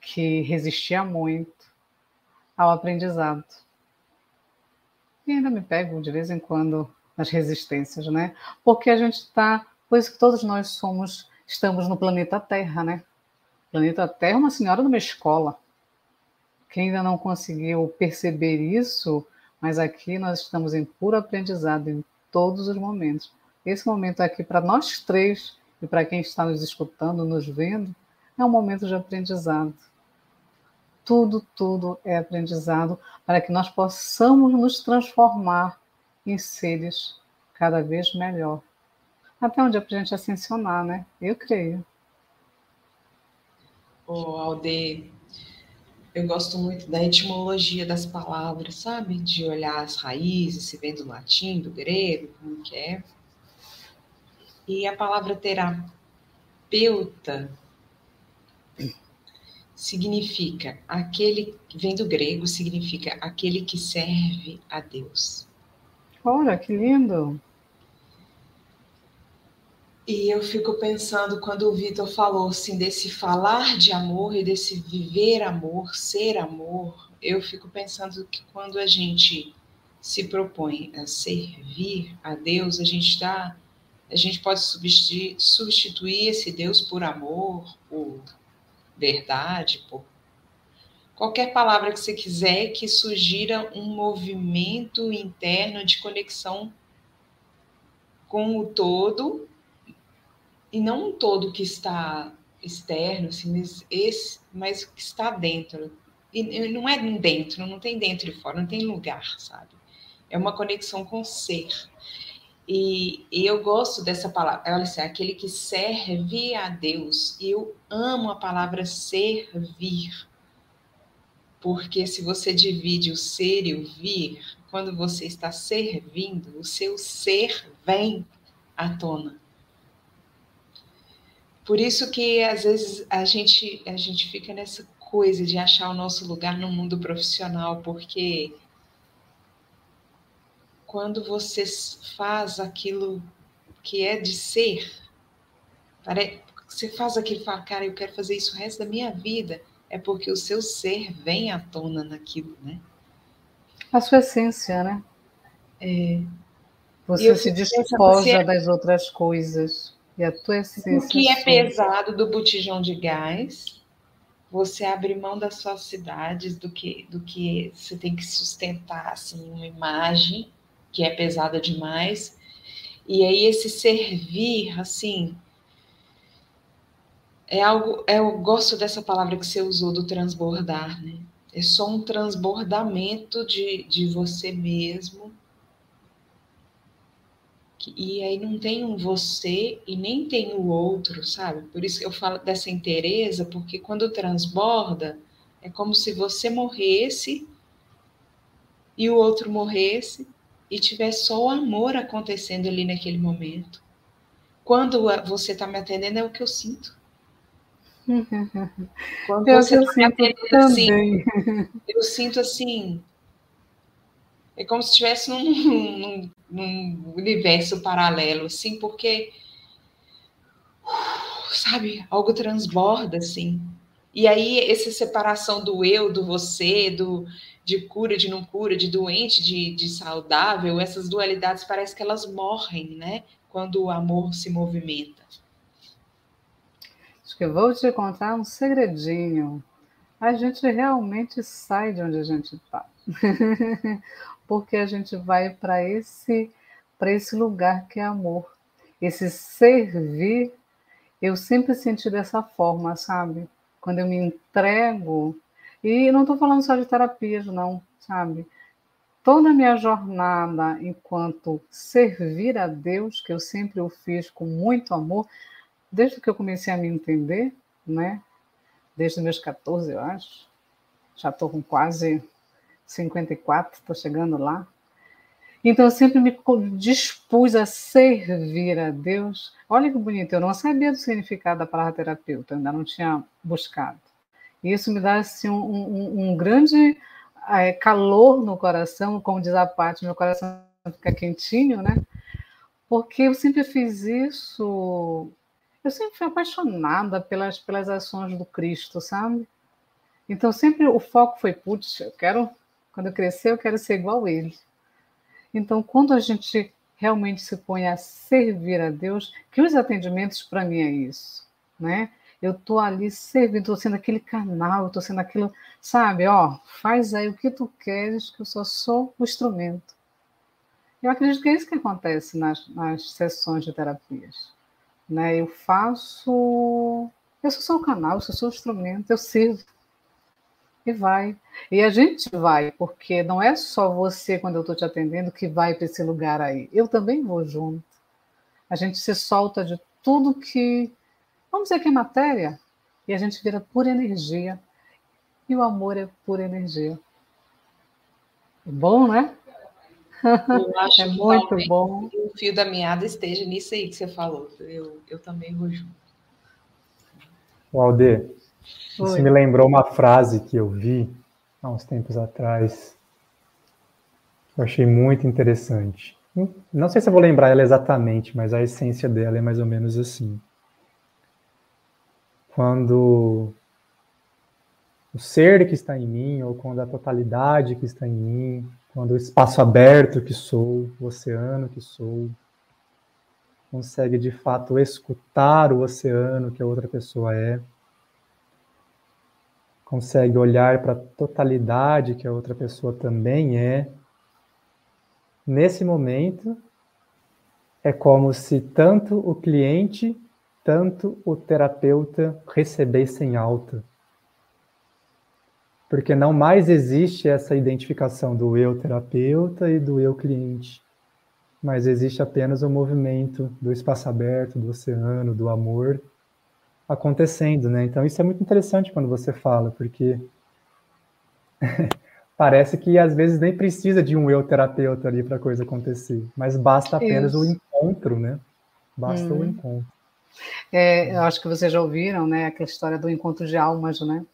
que resistia muito ao aprendizado. E ainda me pego de vez em quando nas resistências, né? Porque a gente está, pois que todos nós somos, estamos no planeta Terra, né? O planeta Terra é uma senhora de uma escola. Quem ainda não conseguiu perceber isso, mas aqui nós estamos em puro aprendizado em todos os momentos. Esse momento aqui para nós três e para quem está nos escutando, nos vendo, é um momento de aprendizado. Tudo, tudo é aprendizado para que nós possamos nos transformar em seres cada vez melhor. Até onde é a gente ascensionar, né? Eu creio. Ô, oh, Alde, eu gosto muito da etimologia das palavras, sabe? De olhar as raízes, se vem do latim, do grego, como que é. E a palavra terapeuta significa aquele, vem do grego, significa aquele que serve a Deus. Olha, que lindo! E eu fico pensando quando o Vitor falou assim desse falar de amor e desse viver amor, ser amor, eu fico pensando que quando a gente se propõe a servir a Deus, a gente está a gente pode substituir, substituir esse Deus por amor, por verdade, por qualquer palavra que você quiser que sugira um movimento interno de conexão com o todo e não um todo que está externo, assim, mas, esse, mas que está dentro. E não é dentro, não tem dentro e fora, não tem lugar, sabe? É uma conexão com o ser. E, e, eu gosto dessa palavra, olha assim, aquele que serve a Deus. E eu amo a palavra servir. Porque se você divide o ser e o vir, quando você está servindo, o seu ser vem à tona. Por isso que às vezes a gente a gente fica nessa coisa de achar o nosso lugar no mundo profissional, porque quando você faz aquilo que é de ser, você faz aquilo e fala, cara, eu quero fazer isso o resto da minha vida, é porque o seu ser vem à tona naquilo, né? A sua essência, né? É. Você se despoja das outras coisas. E a tua essência. O que é pesado do botijão de gás, você abre mão das falsidades, do que, do que você tem que sustentar, assim, uma imagem que é pesada demais. E aí esse servir, assim, é algo, é, eu gosto dessa palavra que você usou do transbordar, né? É só um transbordamento de, de você mesmo. E aí não tem um você e nem tem o outro, sabe? Por isso que eu falo dessa inteireza, porque quando transborda, é como se você morresse e o outro morresse, e tiver só o amor acontecendo ali naquele momento. Quando você está me atendendo, é o que eu sinto. Quando eu você está me atendendo assim, eu sinto assim. É como se estivesse num, num, num, universo paralelo, assim, porque, sabe, algo transborda, assim. E aí, essa separação do eu, do você, do, de cura, de não cura, de doente, de, de saudável, essas dualidades parece que elas morrem, né? Quando o amor se movimenta. Acho que eu vou te contar um segredinho. A gente realmente sai de onde a gente está. *laughs* Porque a gente vai para esse, para esse lugar que é amor. Esse servir, eu sempre senti dessa forma, sabe? Quando eu me entrego e não estou falando só de terapias, não, sabe? Toda a minha jornada enquanto servir a Deus, que eu sempre o fiz com muito amor, desde que eu comecei a me entender, né? Desde meus 14, eu acho. Já estou com quase 54, estou chegando lá. Então eu sempre me dispus a servir a Deus. Olha que bonito, eu não sabia do significado da palavra terapeuta, ainda não tinha buscado. E isso me dá assim, um, um, um grande é, calor no coração, como diz a parte, meu coração fica quentinho, né? Porque eu sempre fiz isso, eu sempre fui apaixonada pelas, pelas ações do Cristo, sabe? Então sempre o foco foi, putz, eu quero, quando eu crescer, eu quero ser igual a ele. Então, quando a gente realmente se põe a servir a Deus, que os atendimentos para mim é isso, né? Eu estou ali servindo, estou sendo aquele canal, estou sendo aquilo, sabe? Ó, faz aí o que tu queres, que eu só sou o instrumento. Eu acredito que é isso que acontece nas, nas sessões de terapias. Né? Eu faço. Eu sou só o canal, eu sou o instrumento, eu sirvo. E vai. E a gente vai, porque não é só você, quando eu estou te atendendo, que vai para esse lugar aí. Eu também vou junto. A gente se solta de tudo que. Vamos dizer que é matéria, e a gente vira pura energia. E o amor é pura energia. É bom, né? Eu *laughs* acho é muito bom. o fio da meada esteja nisso aí que você falou. Eu, eu também vou junto. O Alde, isso me lembrou uma frase que eu vi há uns tempos atrás. Eu achei muito interessante. Não sei se eu vou lembrar ela exatamente, mas a essência dela é mais ou menos assim. Quando o ser que está em mim, ou quando a totalidade que está em mim, quando o espaço aberto que sou, o oceano que sou, consegue de fato escutar o oceano que a outra pessoa é, consegue olhar para a totalidade que a outra pessoa também é, nesse momento é como se tanto o cliente, tanto o terapeuta recebessem alta. Porque não mais existe essa identificação do eu terapeuta e do eu cliente, mas existe apenas o movimento do espaço aberto, do oceano, do amor acontecendo, né? Então isso é muito interessante quando você fala, porque *laughs* parece que às vezes nem precisa de um eu terapeuta ali para a coisa acontecer, mas basta apenas isso. o encontro, né? Basta hum. o encontro. É, eu acho que vocês já ouviram, né, aquela história do encontro de almas, né?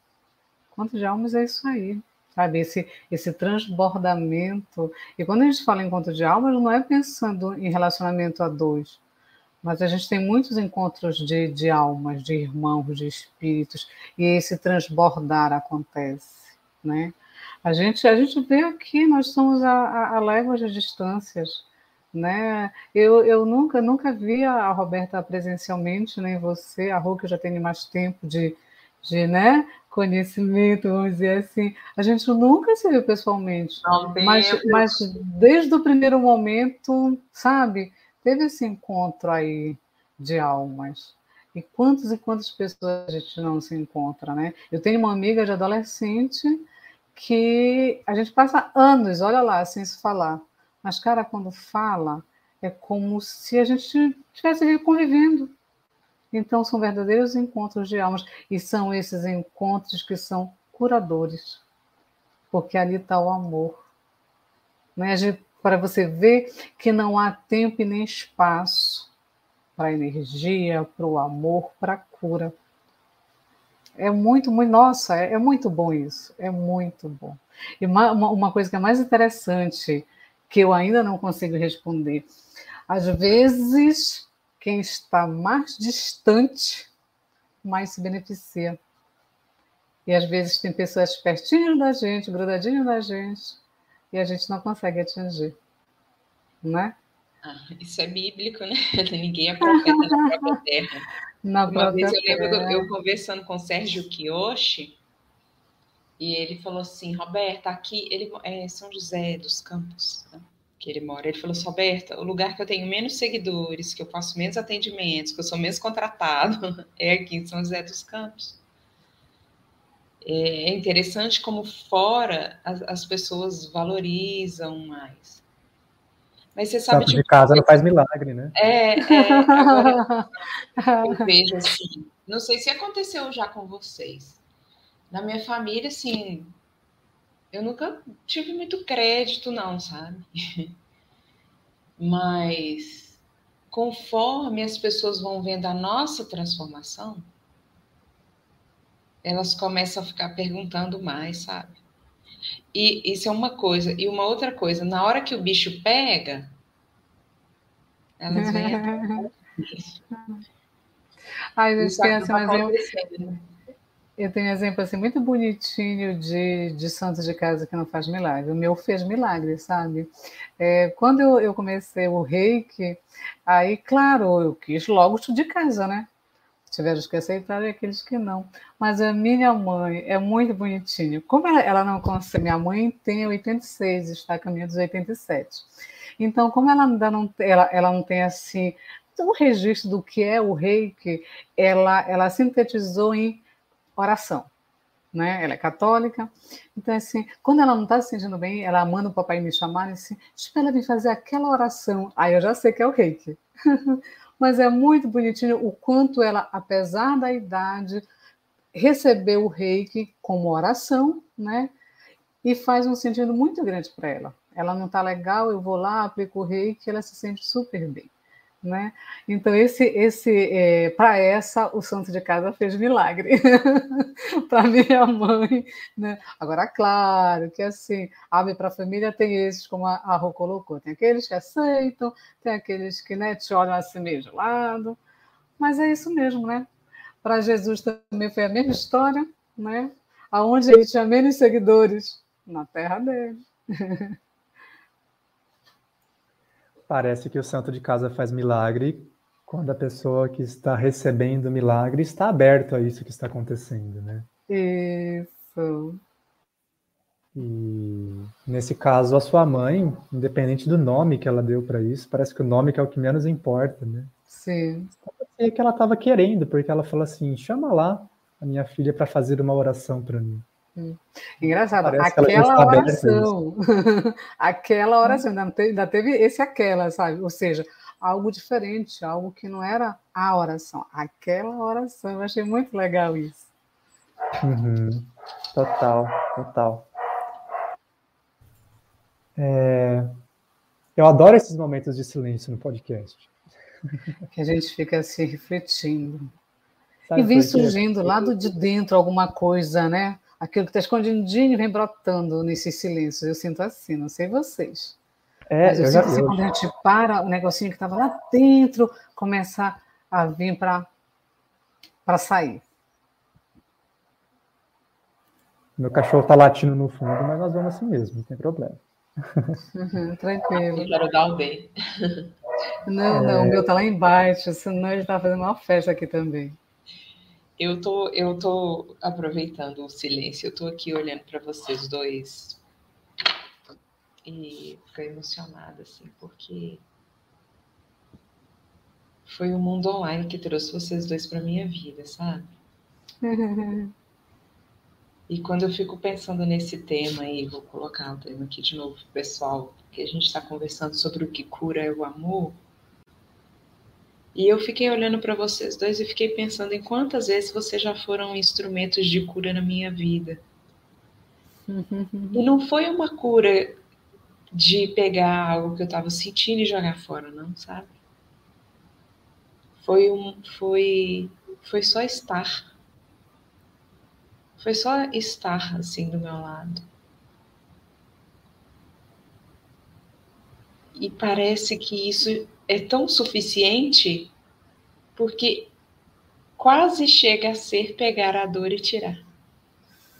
Encontro de almas é isso aí, sabe? Esse, esse transbordamento. E quando a gente fala em encontro de almas, não é pensando em relacionamento a dois, mas a gente tem muitos encontros de, de almas, de irmãos, de espíritos, e esse transbordar acontece, né? A gente, a gente vê aqui, nós somos a, a, léguas de distâncias, né? Eu, eu nunca, nunca vi a Roberta presencialmente, nem você, a Rô, que já tem mais tempo de, de né, conhecimento, vamos dizer assim. A gente nunca se viu pessoalmente, Não, mas, mas desde o primeiro momento, sabe, teve esse encontro aí de almas. E quantas e quantas pessoas a gente não se encontra, né? Eu tenho uma amiga de adolescente que a gente passa anos, olha lá, sem se falar. Mas, cara, quando fala, é como se a gente estivesse convivendo. Então, são verdadeiros encontros de almas, e são esses encontros que são curadores, porque ali está o amor. Né? Para você ver que não há tempo e nem espaço para energia, para o amor, para a cura. É muito, muito, nossa, é, é, muito bom isso, é muito bom. E uma, uma coisa que é mais interessante, que eu ainda não consigo responder, às vezes quem está mais distante, mais se beneficia. E às vezes tem pessoas pertinho da gente, grudadinho da gente, e a gente não consegue atingir. Né? Ah, isso é bíblico, né? *laughs* Ninguém é profeta na própria terra. Na Uma vez eu lembro eu conversando com Sérgio Kiyoshi, e ele falou assim, Roberta, aqui ele é São José dos Campos, né? que ele mora. Ele falou assim, Roberta, o lugar que eu tenho menos seguidores, que eu faço menos atendimentos, que eu sou menos contratado, *laughs* é aqui em São José dos Campos. É interessante como fora as, as pessoas valorizam mais. Mas você sabe de casa não faz milagre, né? É, é agora *laughs* eu vejo assim. Não sei se aconteceu já com vocês. Na minha família, assim, eu nunca tive muito crédito, não, sabe? *laughs* Mas conforme as pessoas vão vendo a nossa transformação, elas começam a ficar perguntando mais, sabe? E isso é uma coisa. E uma outra coisa, na hora que o bicho pega, elas vêm *laughs* Ai, gente, pensa, mas eu, Eu tenho um exemplo assim muito bonitinho de, de santo de casa que não faz milagre. O meu fez milagre, sabe? É, quando eu, eu comecei o reiki, aí, claro, eu quis logo de casa, né? Tiveram que aceitaram e aqueles que não. Mas a minha mãe é muito bonitinha. Como ela, ela não consegue, minha mãe tem 86, está caminhando dos 87. Então, como ela ainda não, ela, ela não tem assim o registro do que é o reiki, ela, ela sintetizou em oração. Né? Ela é católica. Então, assim, quando ela não está se sentindo bem, ela manda o papai me chamar e assim, espera vir fazer aquela oração. Aí eu já sei que é o reiki. *laughs* Mas é muito bonitinho o quanto ela, apesar da idade, recebeu o reiki como oração, né? E faz um sentido muito grande para ela. Ela não está legal, eu vou lá, aplico o reiki, ela se sente super bem. Né? Então, esse, esse é, para essa, o santo de casa fez milagre. *laughs* para minha mãe. Né? Agora, claro que assim, ave para a família tem esses, como a, a Rô colocou. Tem aqueles que aceitam, tem aqueles que né, te olham assim meio de lado. Mas é isso mesmo, né? Para Jesus também foi a mesma história, né? Aonde ele tinha menos seguidores? Na terra dele. *laughs* Parece que o santo de casa faz milagre quando a pessoa que está recebendo o milagre está aberto a isso que está acontecendo, né? Isso. E nesse caso, a sua mãe, independente do nome que ela deu para isso, parece que o nome que é o que menos importa, né? Sim. É que ela estava querendo, porque ela falou assim: chama lá a minha filha para fazer uma oração para mim. Engraçado, Parece aquela oração, *laughs* aquela oração, ainda teve, ainda teve esse aquela, sabe? Ou seja, algo diferente, algo que não era a oração, aquela oração. Eu achei muito legal isso. Uhum. Total, total. É... Eu adoro esses momentos de silêncio no podcast. *laughs* Que a gente fica se refletindo. Sabe e vem surgindo lá de dentro alguma coisa, né? Aquilo que está escondidinho vem brotando nesses silêncios. Eu sinto assim, não sei vocês. É, Mas eu, eu sinto assim, quando a gente para, o negocinho que estava lá dentro começa a vir para sair. Meu cachorro está latindo no fundo, mas nós vamos assim mesmo, não tem problema. Uhum, tranquilo. Eu quero dar o bem. Não, não, é... o meu está lá embaixo, senão ele está fazendo uma festa aqui também. Eu tô, eu tô aproveitando o silêncio, eu tô aqui olhando para vocês dois e fiquei emocionada, assim, porque foi o mundo online que trouxe vocês dois para minha vida, sabe? *laughs* e quando eu fico pensando nesse tema aí, vou colocar o tema aqui de novo, pessoal, que a gente está conversando sobre o que cura é o amor. E eu fiquei olhando para vocês dois e fiquei pensando em quantas vezes vocês já foram instrumentos de cura na minha vida. E não foi uma cura de pegar algo que eu estava sentindo e jogar fora, não, sabe? Foi um, foi, foi só estar. Foi só estar assim do meu lado. E parece que isso é tão suficiente porque quase chega a ser pegar a dor e tirar.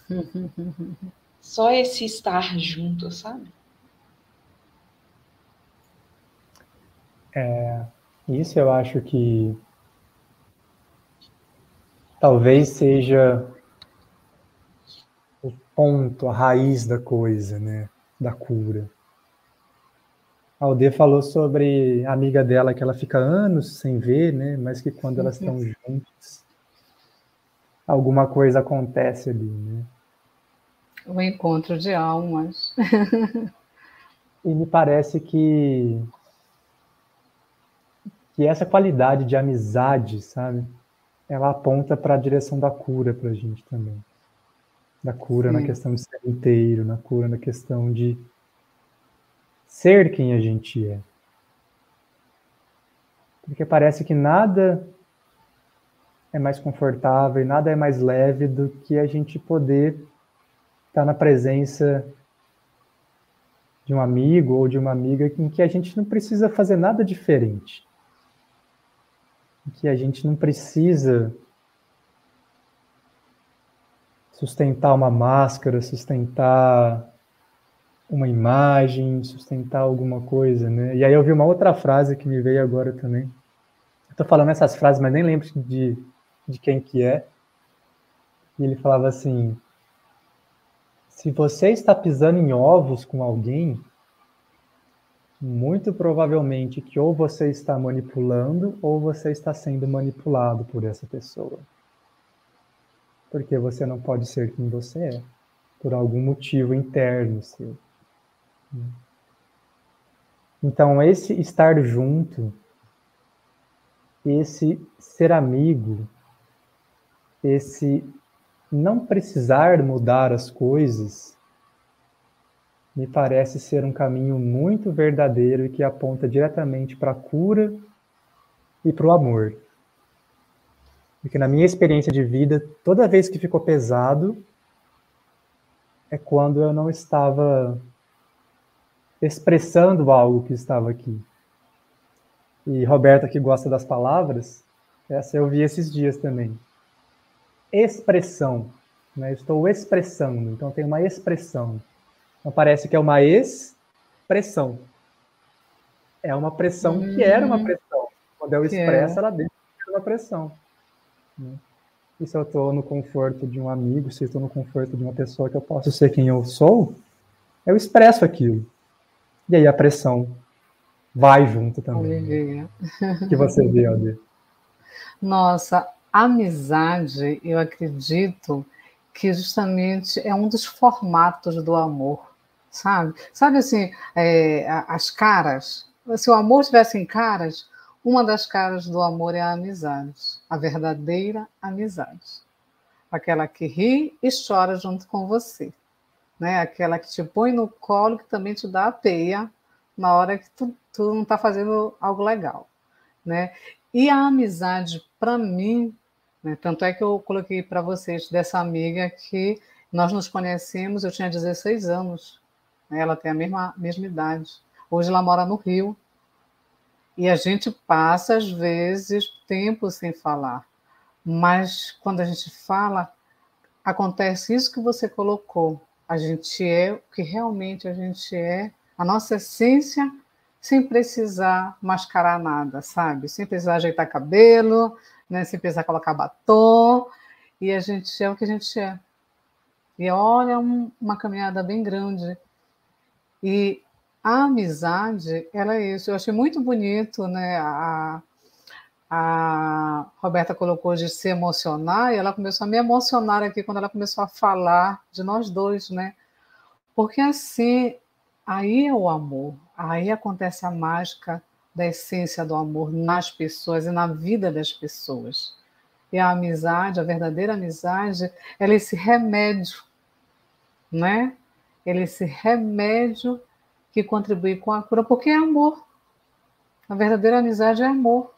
*laughs* Só esse estar junto, sabe? É, isso eu acho que talvez seja o ponto, a raiz da coisa, né? Da cura. A Alde falou sobre a amiga dela que ela fica anos sem ver, né? Mas que quando elas estão uhum. juntas, alguma coisa acontece ali, né? O encontro de almas. e me parece que que essa qualidade de amizade, sabe? Ela aponta para a direção da cura para a gente também. Da cura Sim. na questão de ser inteiro, na cura na questão de ser quem a gente é. Porque parece que nada é mais confortável e nada é mais leve do que a gente poder estar na presença de um amigo ou de uma amiga em que a gente não precisa fazer nada diferente. Em que a gente não precisa sustentar uma máscara, sustentar uma imagem, sustentar alguma coisa, né? E aí eu vi uma outra frase que me veio agora também. Estou falando essas frases, mas nem lembro de, de quem que é. E ele falava assim: se você está pisando em ovos com alguém, muito provavelmente que ou você está manipulando ou você está sendo manipulado por essa pessoa. Porque você não pode ser quem você é, por algum motivo interno seu. Então, esse estar junto, esse ser amigo, esse não precisar mudar as coisas, me parece ser um caminho muito verdadeiro e que aponta diretamente para a cura e para o amor. Porque na minha experiência de vida, toda vez que ficou pesado, é quando eu não estava expressando algo que estava aqui. E Roberta, que gosta das palavras, essa eu vi esses dias também. Expressão. Né? estou expressando, então tem uma expressão. Então parece que é uma expressão. É uma pressão que era uma uhum. pressão. Quando eu expresso, é. ela deixa uma pressão. Né? E se eu estou no conforto de um amigo, se eu estou no conforto de uma pessoa que eu posso ser quem eu sou, eu expresso aquilo. E aí a pressão vai junto também. O que você vê, Aldir? Nossa, amizade, eu acredito que justamente é um dos formatos do amor sabe? Sabe assim, é, as caras. Se o amor tivesse em caras, uma das caras do amor é a amizade, a verdadeira amizade. Aquela que ri e chora junto com você. Né? Aquela que te põe no colo, que também te dá a peia na hora que tu, tu não está fazendo algo legal. Né? E a amizade, para mim, né? tanto é que eu coloquei para vocês dessa amiga que nós nos conhecemos, eu tinha 16 anos, né? Ela tem a mesma, mesma idade. Hoje ela mora no Rio. E a gente passa, às vezes, tempo sem falar. Mas quando a gente fala, acontece isso que você colocou. A gente é o que realmente a gente é, a nossa essência, sem precisar mascarar nada, sabe? Sem precisar ajeitar cabelo, né? sem precisar colocar batom. E a gente é o que a gente é. E olha, um, uma caminhada bem grande e a amizade, ela é isso. Eu achei muito bonito, né? A, a Roberta colocou de se emocionar e ela começou a me emocionar aqui quando ela começou a falar de nós dois, né? Porque assim, aí é o amor, aí acontece a mágica da essência do amor nas pessoas e na vida das pessoas. E a amizade, a verdadeira amizade, ela é esse remédio, né? ele é esse remédio que contribui com a cura, porque é amor. A verdadeira amizade é amor.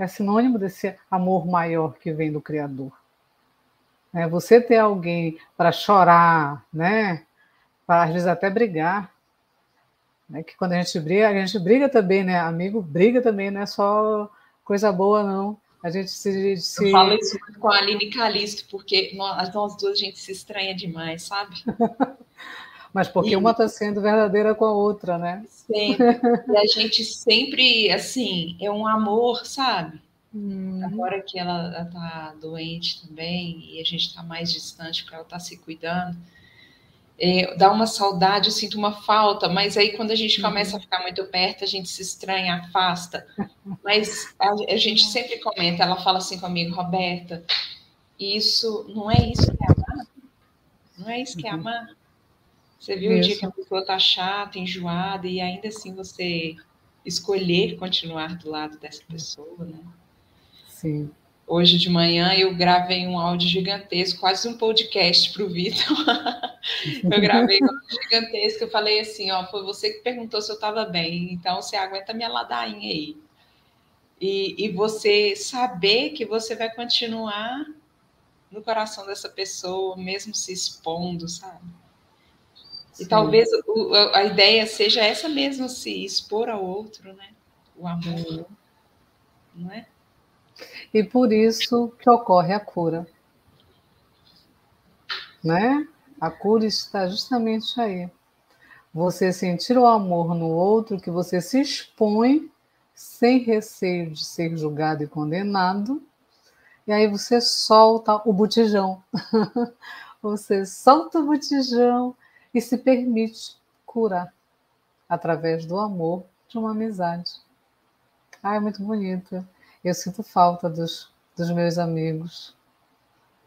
É sinônimo desse amor maior que vem do Criador. É você ter alguém para chorar, né? Para às vezes até brigar. Né? Que quando a gente briga, a gente briga também, né? Amigo briga também, não é só coisa boa, não. A gente se. se... Eu falo isso com a Aline Calisto, porque nós, nós duas a gente se estranha demais, sabe? *laughs* Mas porque uma está sendo verdadeira com a outra, né? Sempre. *laughs* E a gente sempre, assim, é um amor, sabe? Hum. Agora que ela está doente também e a gente está mais distante porque ela está se cuidando, é, dá uma saudade, eu sinto uma falta, mas aí quando a gente uhum. começa a ficar muito perto, a gente se estranha, afasta. Mas a, a gente sempre comenta, ela fala assim comigo, Roberta, isso não é isso que é amar? Não é isso que é uhum. amar? Você viu o dia que a pessoa está chata, enjoada, e ainda assim você escolher continuar do lado dessa pessoa, né? Sim. Hoje de manhã eu gravei um áudio gigantesco, quase um podcast para o Vitor. *laughs* eu gravei um áudio gigantesco, eu falei assim, ó, foi você que perguntou se eu estava bem, então você aguenta minha ladainha aí. E, e você saber que você vai continuar no coração dessa pessoa, mesmo se expondo, sabe? E talvez o, a ideia seja essa mesmo, se expor ao outro, né? O amor, não é? E por isso que ocorre a cura. né? A cura está justamente aí. Você sentir o amor no outro, que você se expõe sem receio de ser julgado e condenado, e aí você solta o botijão. *laughs* você solta o botijão e se permite curar através do amor de uma amizade. Ah, é muito bonito. Eu sinto falta dos, dos meus amigos.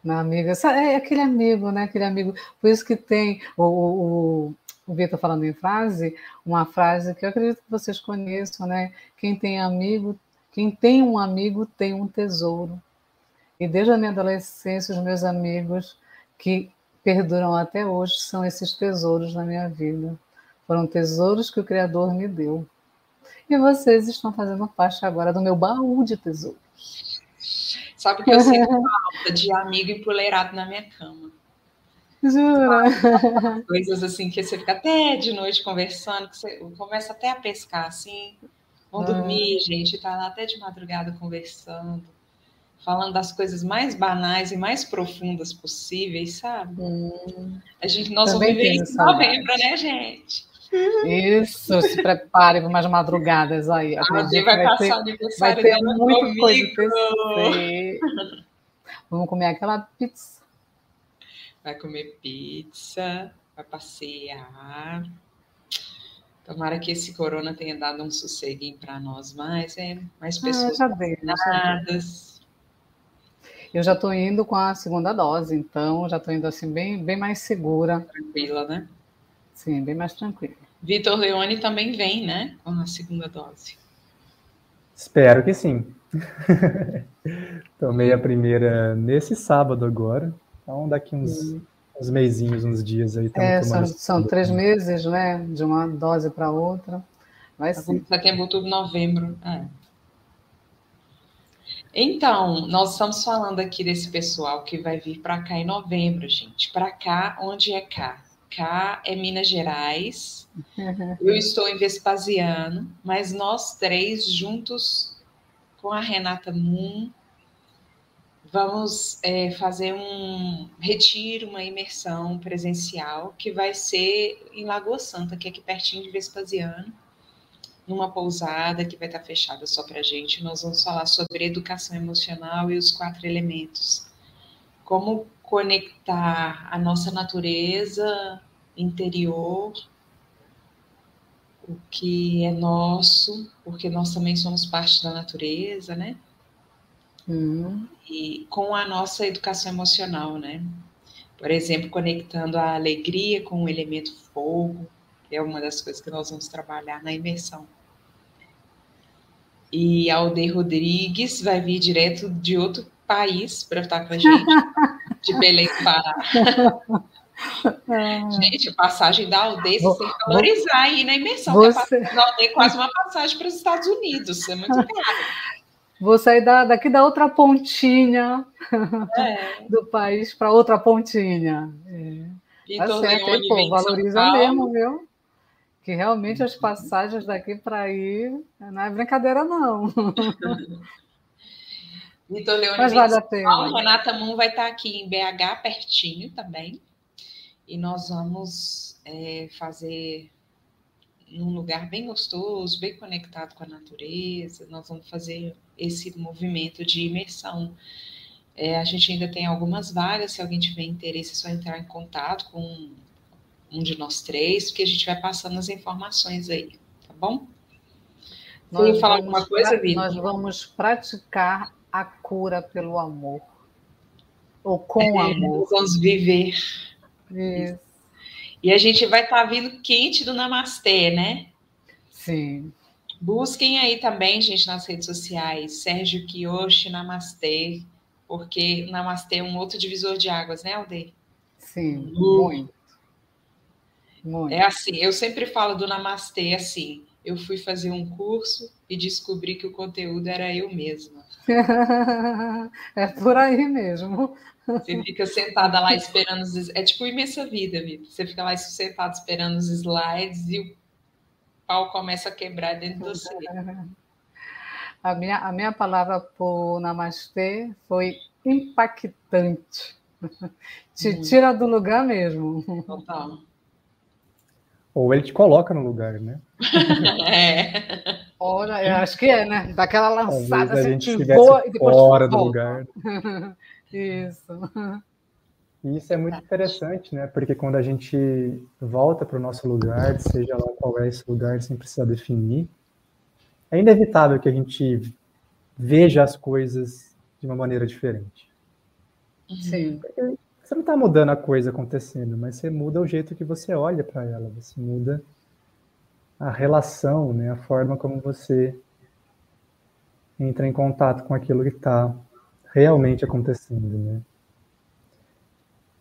Na amiga, é aquele amigo, né? Aquele amigo. Por isso que tem o, o, o Vitor falando em frase, uma frase que eu acredito que vocês conheçam, né? Quem tem amigo, quem tem um amigo tem um tesouro. E desde a minha adolescência, os meus amigos que perduram até hoje são esses tesouros na minha vida. Foram tesouros que o Criador me deu. E vocês estão fazendo parte agora do meu baú de tesouros. Sabe que eu sinto *laughs* falta de amigo empoleirado na minha cama. Jura? *laughs* Coisas assim que você fica até de noite conversando, que você começa até a pescar assim. Vão ah. dormir, gente, tá lá até de madrugada conversando falando das coisas mais banais e mais profundas possíveis, sabe? Hum. A gente, nós Também vamos viver isso em novembro, né, gente? Isso, se prepare para umas madrugadas aí. A vai, vai passar ter, vai ter muita coisa Vamos comer aquela pizza. Vai comer pizza, vai passear. Tomara que esse corona tenha dado um sosseguinho para nós mais, é, mais ah, pessoas ah, vacinadas. Eu já estou indo com a segunda dose, então já estou indo assim bem, bem mais segura. Tranquila, né? Sim, bem mais tranquila. Vitor Leone também vem, né? Com a segunda dose. Espero que sim. *laughs* Tomei a primeira nesse sábado agora. Então, daqui uns, uns meizinhos, uns dias aí. É, são, são três meses, né? De uma dose para outra. Vai ser. Setembro, outubro, novembro. É. Então, nós estamos falando aqui desse pessoal que vai vir para cá em novembro, gente. Para cá, onde é cá? Cá é Minas Gerais. Eu estou em Vespasiano, mas nós três juntos com a Renata Moon vamos é, fazer um retiro, uma imersão presencial que vai ser em Lagoa Santa, que é aqui pertinho de Vespasiano numa pousada que vai estar fechada só para a gente. Nós vamos falar sobre educação emocional e os quatro elementos. Como conectar a nossa natureza interior, o que é nosso, porque nós também somos parte da natureza, né? Hum. E com a nossa educação emocional, né? Por exemplo, conectando a alegria com o elemento fogo, é uma das coisas que nós vamos trabalhar na imersão. E Alder Rodrigues vai vir direto de outro país para estar com a gente, de Belém do Pará. *laughs* É. Gente, a passagem da aldeia você tem que valorizar aí na imersão. Você... A aldeia é quase uma passagem para os Estados Unidos, é muito *laughs* caro. Vou sair da, daqui da outra pontinha é. *laughs* do país para outra pontinha. É. Tá certo, Leone, pô, valoriza mesmo, viu? Que realmente as passagens daqui para aí não é brincadeira, não. *laughs* Vitor Leone Mas vale a pena. Renata Moon vai estar aqui em BH, pertinho também. E nós vamos é, fazer num lugar bem gostoso, bem conectado com a natureza. Nós vamos fazer esse movimento de imersão. É, a gente ainda tem algumas vagas, se alguém tiver interesse, é só entrar em contato com um de nós três, porque a gente vai passando as informações aí, tá bom? Nós falar alguma coisa, Vitor? Nós vamos praticar a cura pelo amor. Ou com é, amor. Vamos viver. Isso. E a gente vai estar tá vindo quente do Namastê, né? Sim. Busquem aí também, gente, nas redes sociais, Sérgio Kiyoshi Namastê, porque Namastê é um outro divisor de águas, né, Aldeia? Sim, muito. Muito. É assim, eu sempre falo do Namastê assim. Eu fui fazer um curso e descobri que o conteúdo era eu mesma. *laughs* é por aí mesmo. Você fica sentada lá esperando os. É tipo imensa vida, Vitor. Você fica lá sentado esperando os slides e o pau começa a quebrar dentro de você. A minha, a minha palavra por Namastê foi impactante. te tira do lugar mesmo. Total. Ou ele te coloca no lugar, né? *laughs* é. Olha, eu acho que é, né? Daquela lançada, a gente te voa e depois fora do lugar. *laughs* Isso. E isso é muito interessante, né? Porque quando a gente volta para o nosso lugar, seja lá qual é esse lugar, sem precisar definir, é inevitável que a gente veja as coisas de uma maneira diferente. Sim. Porque você não está mudando a coisa acontecendo, mas você muda o jeito que você olha para ela, você muda a relação, né, a forma como você entra em contato com aquilo que está realmente acontecendo, né?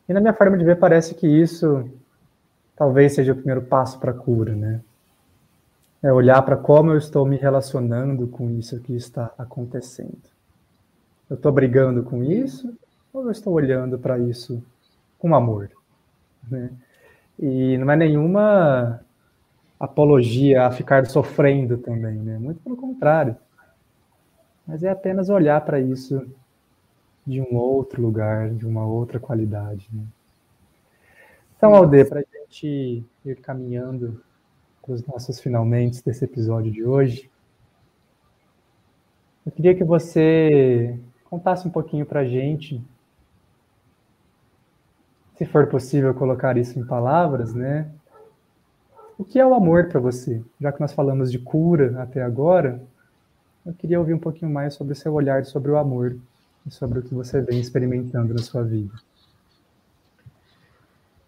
E na minha forma de ver, parece que isso talvez seja o primeiro passo para a cura, né? É olhar para como eu estou me relacionando com isso que está acontecendo. Eu estou brigando com isso ou eu estou olhando para isso com amor? Né? E não é nenhuma apologia a ficar sofrendo também, né? Muito pelo contrário. Mas é apenas olhar para isso de um outro lugar, de uma outra qualidade. Né? Então, Alde, para a gente ir caminhando para os nossos finalmente desse episódio de hoje, eu queria que você contasse um pouquinho para a gente, se for possível colocar isso em palavras, né? O que é o amor para você? Já que nós falamos de cura até agora, eu queria ouvir um pouquinho mais sobre o seu olhar sobre o amor e sobre o que você vem experimentando na sua vida.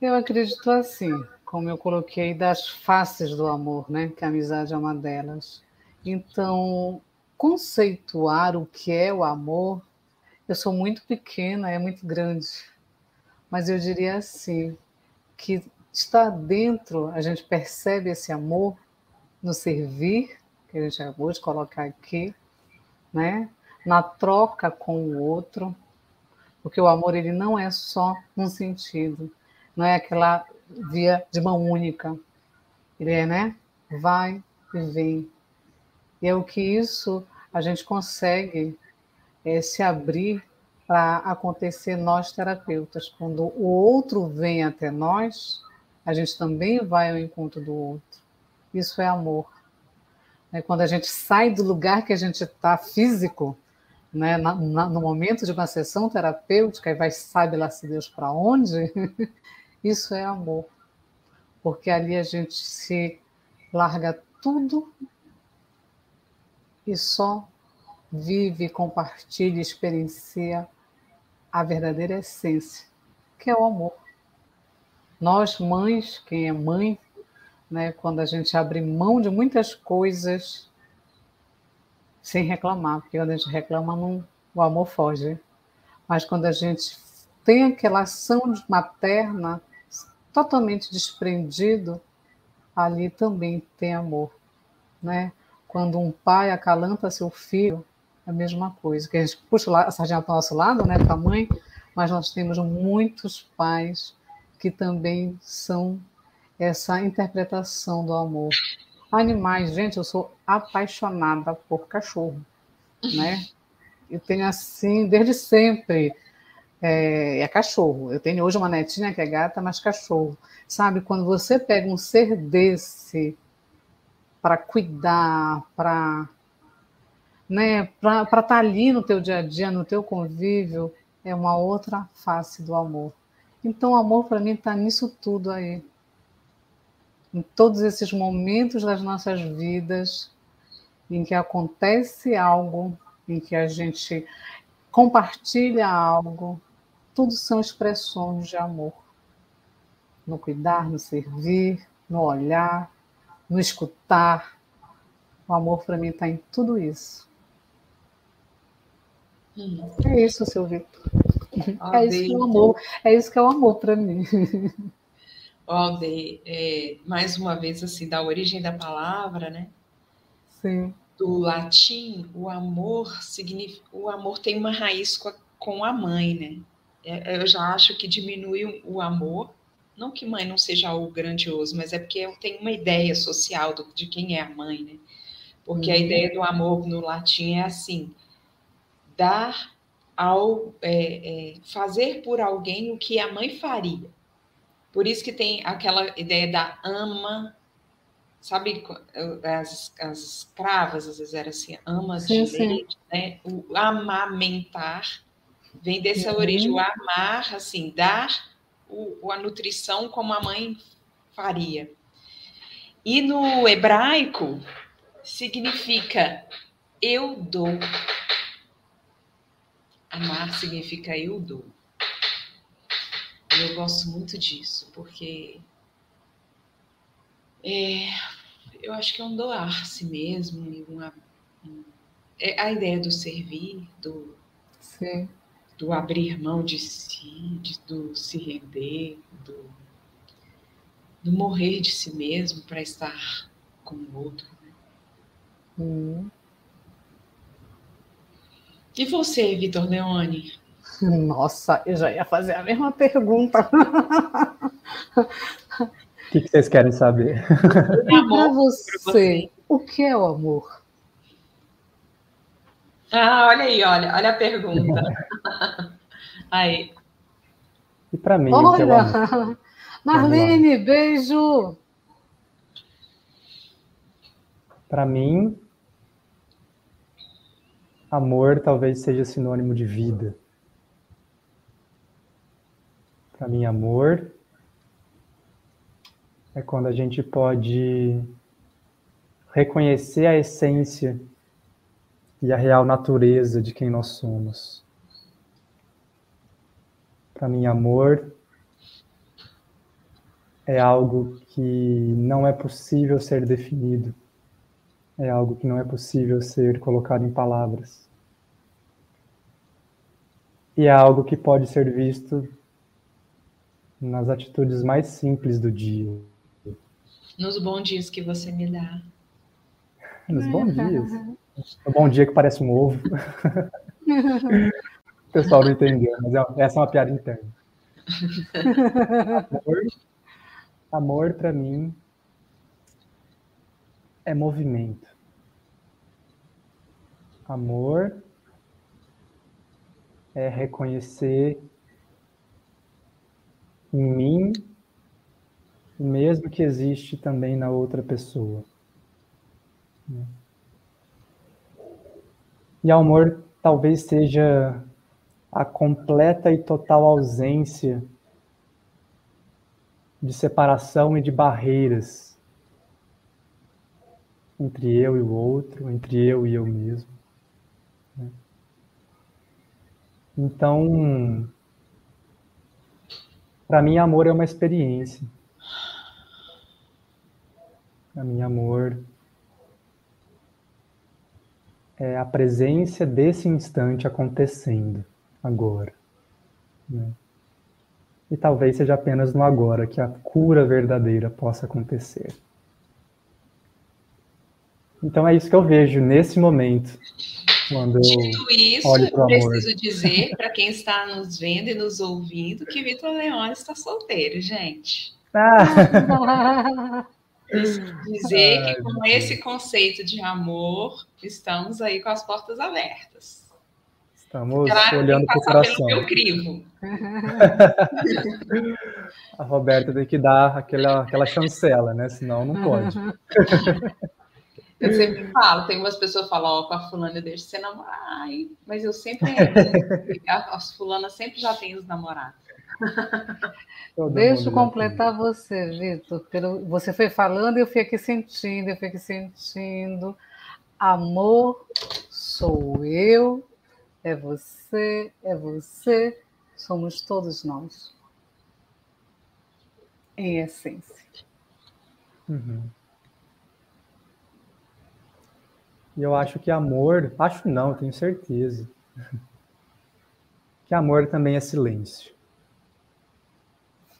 Eu acredito assim, como eu coloquei, das faces do amor, né? Que a amizade é uma delas. Então, conceituar o que é o amor, eu sou muito pequena, é muito grande. Mas eu diria assim, que está dentro, a gente percebe esse amor no servir, que a gente acabou de colocar aqui, né? na troca com o outro, porque o amor ele não é só um sentido, não é aquela via de mão única, ele é, né? Vai e vem. E é o que isso a gente consegue é, se abrir para acontecer nós terapeutas. Quando o outro vem até nós, a gente também vai ao encontro do outro. Isso é amor. É quando a gente sai do lugar que a gente está físico, né, na, na, no momento de uma sessão terapêutica, e vai sabe lá se Deus para onde, *laughs* isso é amor. Porque ali a gente se larga tudo e só vive, compartilha, experiencia a verdadeira essência, que é o amor. Nós, mães, quem é mãe, né, quando a gente abre mão de muitas coisas sem reclamar, porque quando a gente reclama, não, o amor foge. Mas quando a gente tem aquela ação materna totalmente desprendido, ali também tem amor, né? Quando um pai acalanta seu filho, a mesma coisa, que a gente puxa a sardinha para o nosso lado, né, para a mãe, mas nós temos muitos pais que também são essa interpretação do amor. Animais, gente, eu sou apaixonada por cachorro, né? Eu tenho assim desde sempre. É, é, cachorro. Eu tenho hoje uma netinha que é gata, mas cachorro. Sabe, quando você pega um ser desse para cuidar, para né, para estar tá ali no teu dia a dia, no teu convívio, é uma outra face do amor. Então, o amor para mim está nisso tudo aí. Em todos esses momentos das nossas vidas em que acontece algo, em que a gente compartilha algo, tudo são expressões de amor. No cuidar, no servir, no olhar, no escutar. O amor para mim está em tudo isso. Hum. É isso, seu Vitor. Oh, é isso que é o amor. É isso que é o amor para mim. Alde, é, mais uma vez, assim, da origem da palavra, né? Sim. Do latim, o amor significa, o amor tem uma raiz com a, com a mãe, né? É, eu já acho que diminui o amor, não que mãe não seja algo grandioso, mas é porque eu tenho uma ideia social do, de quem é a mãe, né? Porque a uhum. ideia do amor no latim é assim: dar ao é, é, fazer por alguém o que a mãe faria. Por isso que tem aquela ideia da ama, sabe, as, as escravas às vezes eram assim, amas sim, de leite, né? O amamentar vem dessa uhum. origem, o amar, assim, dar o, a nutrição como a mãe faria. E no hebraico significa eu dou. Amar significa eu dou. Eu gosto muito disso, porque é, eu acho que é um doar-se mesmo, e uma, é a ideia do servir, do, Sim. do abrir mão de si, de, do se render, do, do morrer de si mesmo para estar com o outro. Né? Hum. E você, Vitor Leone? Nossa, eu já ia fazer a mesma pergunta. O que, que vocês querem saber? Para você, o que é o amor? Ah, olha aí, olha, olha a pergunta. *laughs* aí. E para mim, olha, o que é o amor? Marlene, beijo. Para mim, amor talvez seja sinônimo de vida. Para mim, amor é quando a gente pode reconhecer a essência e a real natureza de quem nós somos. Para mim, amor é algo que não é possível ser definido, é algo que não é possível ser colocado em palavras. E é algo que pode ser visto nas atitudes mais simples do dia. Nos bons dias que você me dá. *laughs* Nos bons dias. *laughs* No bom dia que parece um ovo. *laughs* o pessoal não entendeu, mas é, essa é uma piada interna. Amor, amor para mim é movimento. Amor é reconhecer em mim o mesmo que existe também na outra pessoa. E amor talvez seja a completa e total ausência de separação e de barreiras entre eu e o outro, entre eu e eu mesmo. Né? Então, para mim, amor é uma experiência. Para mim, amor é a presença desse instante acontecendo agora. Né? E talvez seja apenas no agora que a cura verdadeira possa acontecer. Então é isso que eu vejo nesse momento. Quando Dito isso, olho eu preciso amor. dizer para quem está nos vendo e nos ouvindo que Vitor Leone está solteiro, gente. Ah. *laughs* Dizer que com esse conceito de amor, estamos aí com as portas abertas. Estamos Ela olhando para o coração. Pelo meu crivo. *laughs* A Roberta tem que dar aquela, aquela chancela, né? Senão não pode. *laughs* Eu sempre falo, tem umas pessoas que falam, ó, oh, com a fulana deixa você namorar, Ai, mas eu sempre, *laughs* as fulanas sempre já têm os namorados. Deixa eu completar você, Vitor. Você foi falando e eu fui aqui sentindo, eu fui aqui sentindo. Amor sou eu, é você, é você, somos todos nós. Em essência. Uhum. E eu acho que amor, acho não, tenho certeza. Que amor também é silêncio.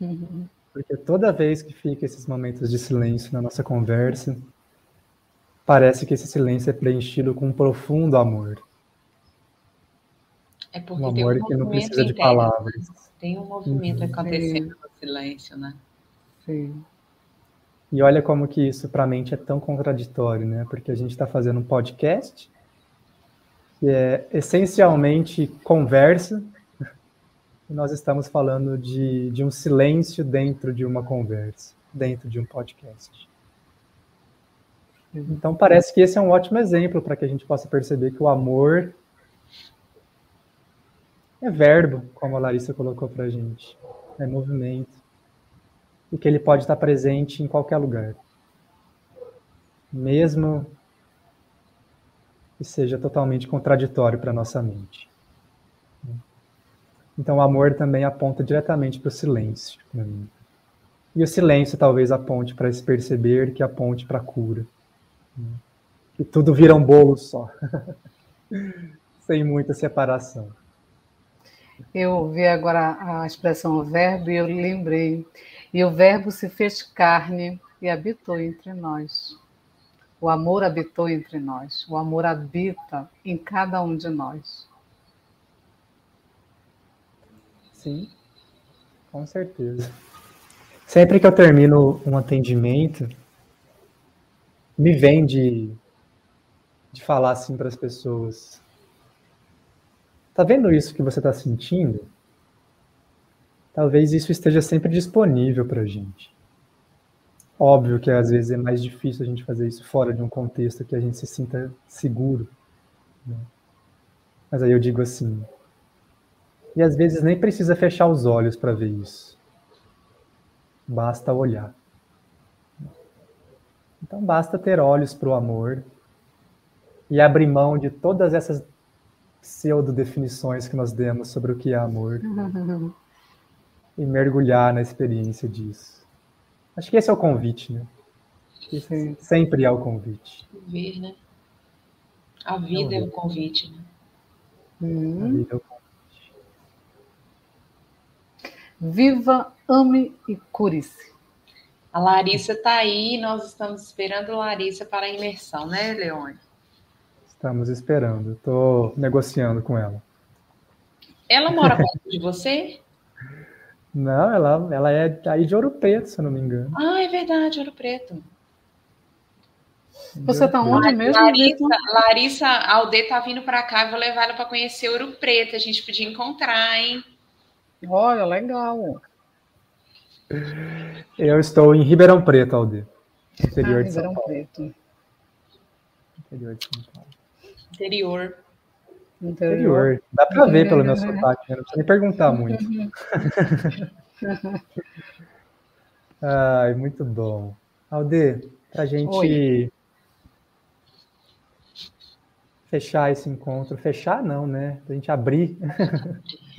Uhum. Porque toda vez que fica esses momentos de silêncio na nossa conversa, parece que esse silêncio é preenchido com um profundo amor. É porque um amor um que não precisa de palavras. Tem um movimento uhum. acontecendo Sim. no silêncio, né? Sim. E olha como que isso para a mente é tão contraditório, né? Porque a gente está fazendo um podcast que é essencialmente conversa, *laughs* e nós estamos falando de, de um silêncio dentro de uma conversa, dentro de um podcast. Então parece que esse é um ótimo exemplo para que a gente possa perceber que o amor é verbo, como a Larissa colocou para a gente, é movimento, e que ele pode estar presente em qualquer lugar, mesmo que seja totalmente contraditório para nossa mente. Então, o amor também aponta diretamente para o silêncio. E o silêncio talvez aponte para se perceber, que aponte para a cura. Que tudo vira um bolo só, *laughs* sem muita separação. Eu ouvi agora a expressão verbo e eu lembrei. E o verbo se fez carne e habitou entre nós. O amor habitou entre nós. O amor habita em cada um de nós. Sim, com certeza. Sempre que eu termino um atendimento, me vem de, de falar assim para as pessoas: Tá vendo isso que você está sentindo? Talvez isso esteja sempre disponível para a gente. Óbvio que às vezes é mais difícil a gente fazer isso fora de um contexto que a gente se sinta seguro. Né? Mas aí eu digo assim, e às vezes nem precisa fechar os olhos para ver isso. Basta olhar. Então basta ter olhos para o amor e abrir mão de todas essas pseudo-definições que nós demos sobre o que é amor *laughs* e mergulhar na experiência disso. Acho que esse é o convite, né? Esse sempre é o convite. Ver, né? A vida é o convite, né? Hum. A vida é o convite. Viva, ame e cure-se. A Larissa está aí, nós estamos esperando a Larissa para a imersão, né, Leone? Estamos esperando, estou negociando com ela. Ela mora perto de você? Não, ela, ela é aí de Ouro Preto, se eu não me engano. Ah, é verdade, Ouro Preto. Você está onde mesmo? Larissa, Larissa Alde está vindo para cá, vou levar ela para conhecer Ouro Preto. A gente podia encontrar, hein? Olha, legal. Eu estou em Ribeirão Preto, Alde. Interior ah, de Ribeirão Preto. Interior de São Paulo. Interior. Interior. Dá para ver pelo meu sotaque, né? não precisa nem perguntar muito. *laughs* Ai, muito bom. Alde, para a gente Oi. fechar esse encontro, fechar não, né? Para a gente abrir.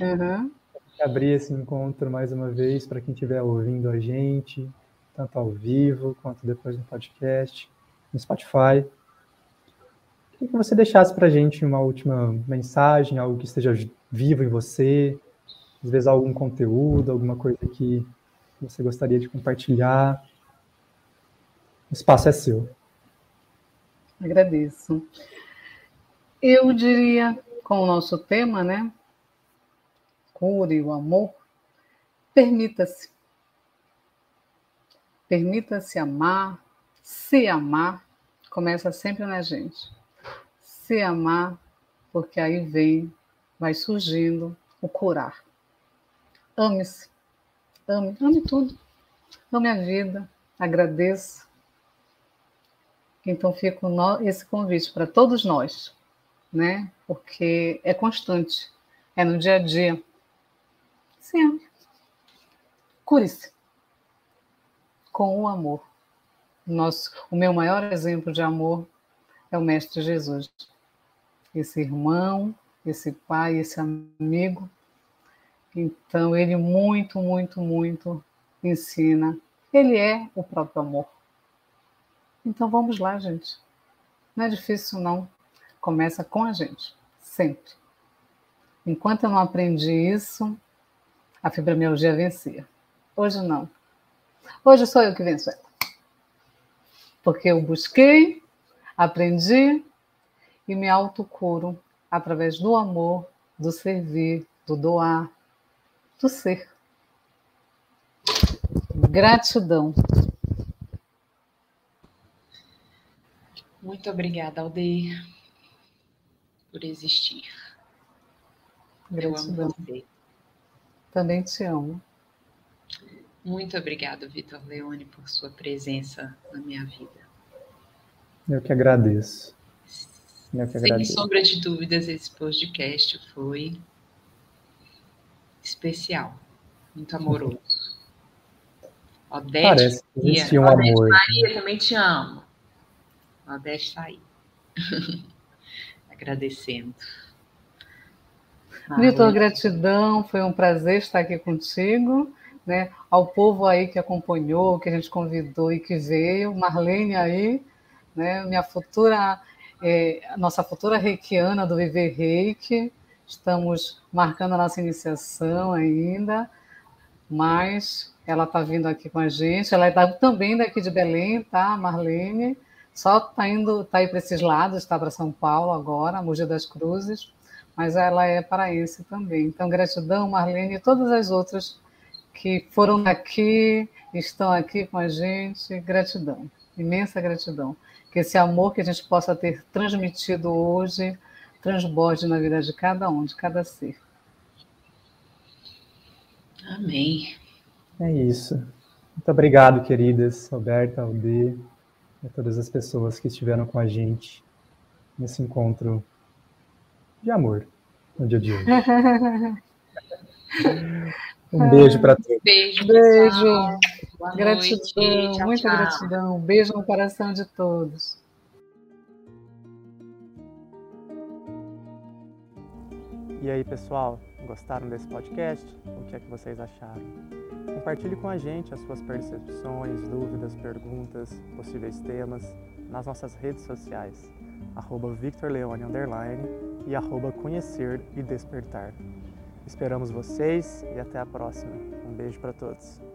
Uhum *laughs* abrir esse encontro mais uma vez para quem estiver ouvindo a gente, tanto ao vivo quanto depois no podcast, no Spotify. Queria que você deixasse para a gente uma última mensagem, algo que esteja vivo em você, às vezes algum conteúdo, alguma coisa que você gostaria de compartilhar. O espaço é seu. Agradeço. Eu diria, com o nosso tema, né? cure, o amor, permita-se. Permita-se amar, se amar, começa sempre na gente. Se amar, porque aí vem, vai surgindo o curar. Ame-se, ame, ame tudo. Ame a vida, agradeça. Então fica esse convite para todos nós, né? Porque é constante, é no dia a dia. Sim. Cure-se. Com o amor. Nosso, o meu maior exemplo de amor é o Mestre Jesus. Esse irmão, esse pai, esse amigo. Então, ele muito, muito, muito ensina. Ele é o próprio amor. Então, vamos lá, gente. Não é difícil, não. Começa com a gente, sempre. Enquanto eu não aprendi isso, a fibromialgia vencia. Hoje não. Hoje sou eu que venço ela. Porque eu busquei, aprendi e me autocuro através do amor, do servir, do doar, do ser. Gratidão. Muito obrigada, Aldeir, por existir. Gratidão. Eu amo você. Também te amo. Muito obrigado, Vitor Leone, por sua presença na minha vida. Eu que agradeço. Eu que Sem sombra de dúvidas, esse podcast foi especial, muito amoroso. *laughs* Odete, Parece que existia um Odete, amor. Maria, também te amo. Odete está aí. *laughs* Agradecendo. Vitor, gratidão, foi um prazer estar aqui contigo. Né? Ao povo aí que acompanhou, que a gente convidou e que veio, Marlene aí, né? Minha futura, é, nossa futura reikiana do Viver Reiki, estamos marcando a nossa iniciação ainda, mas ela está vindo aqui com a gente, ela está também daqui de Belém, tá, Marlene? Só está indo, tá aí para esses lados, está para São Paulo agora, Mogi das Cruzes, mas ela é paraense também. Então, gratidão, Marlene, e todas as outras que foram daqui, estão aqui com a gente, gratidão, imensa gratidão. Que esse amor que a gente possa ter transmitido hoje transborde na vida de cada um, de cada ser. Amém. É isso. Muito obrigado, queridas, Roberta, Alde, e a todas as pessoas que estiveram com a gente nesse encontro de amor no dia de hoje. *laughs* Um beijo para todos. Beijo. Beijo. Gratidão, noite. muita tchau. gratidão. Beijo no coração de todos. E aí, pessoal, gostaram desse podcast? O que é que vocês acharam? Compartilhe com a gente as suas percepções, dúvidas, perguntas, possíveis temas nas nossas redes sociais, arroba Victor Leone, e arroba Conhecer e Despertar. Esperamos vocês e até a próxima. Um beijo para todos.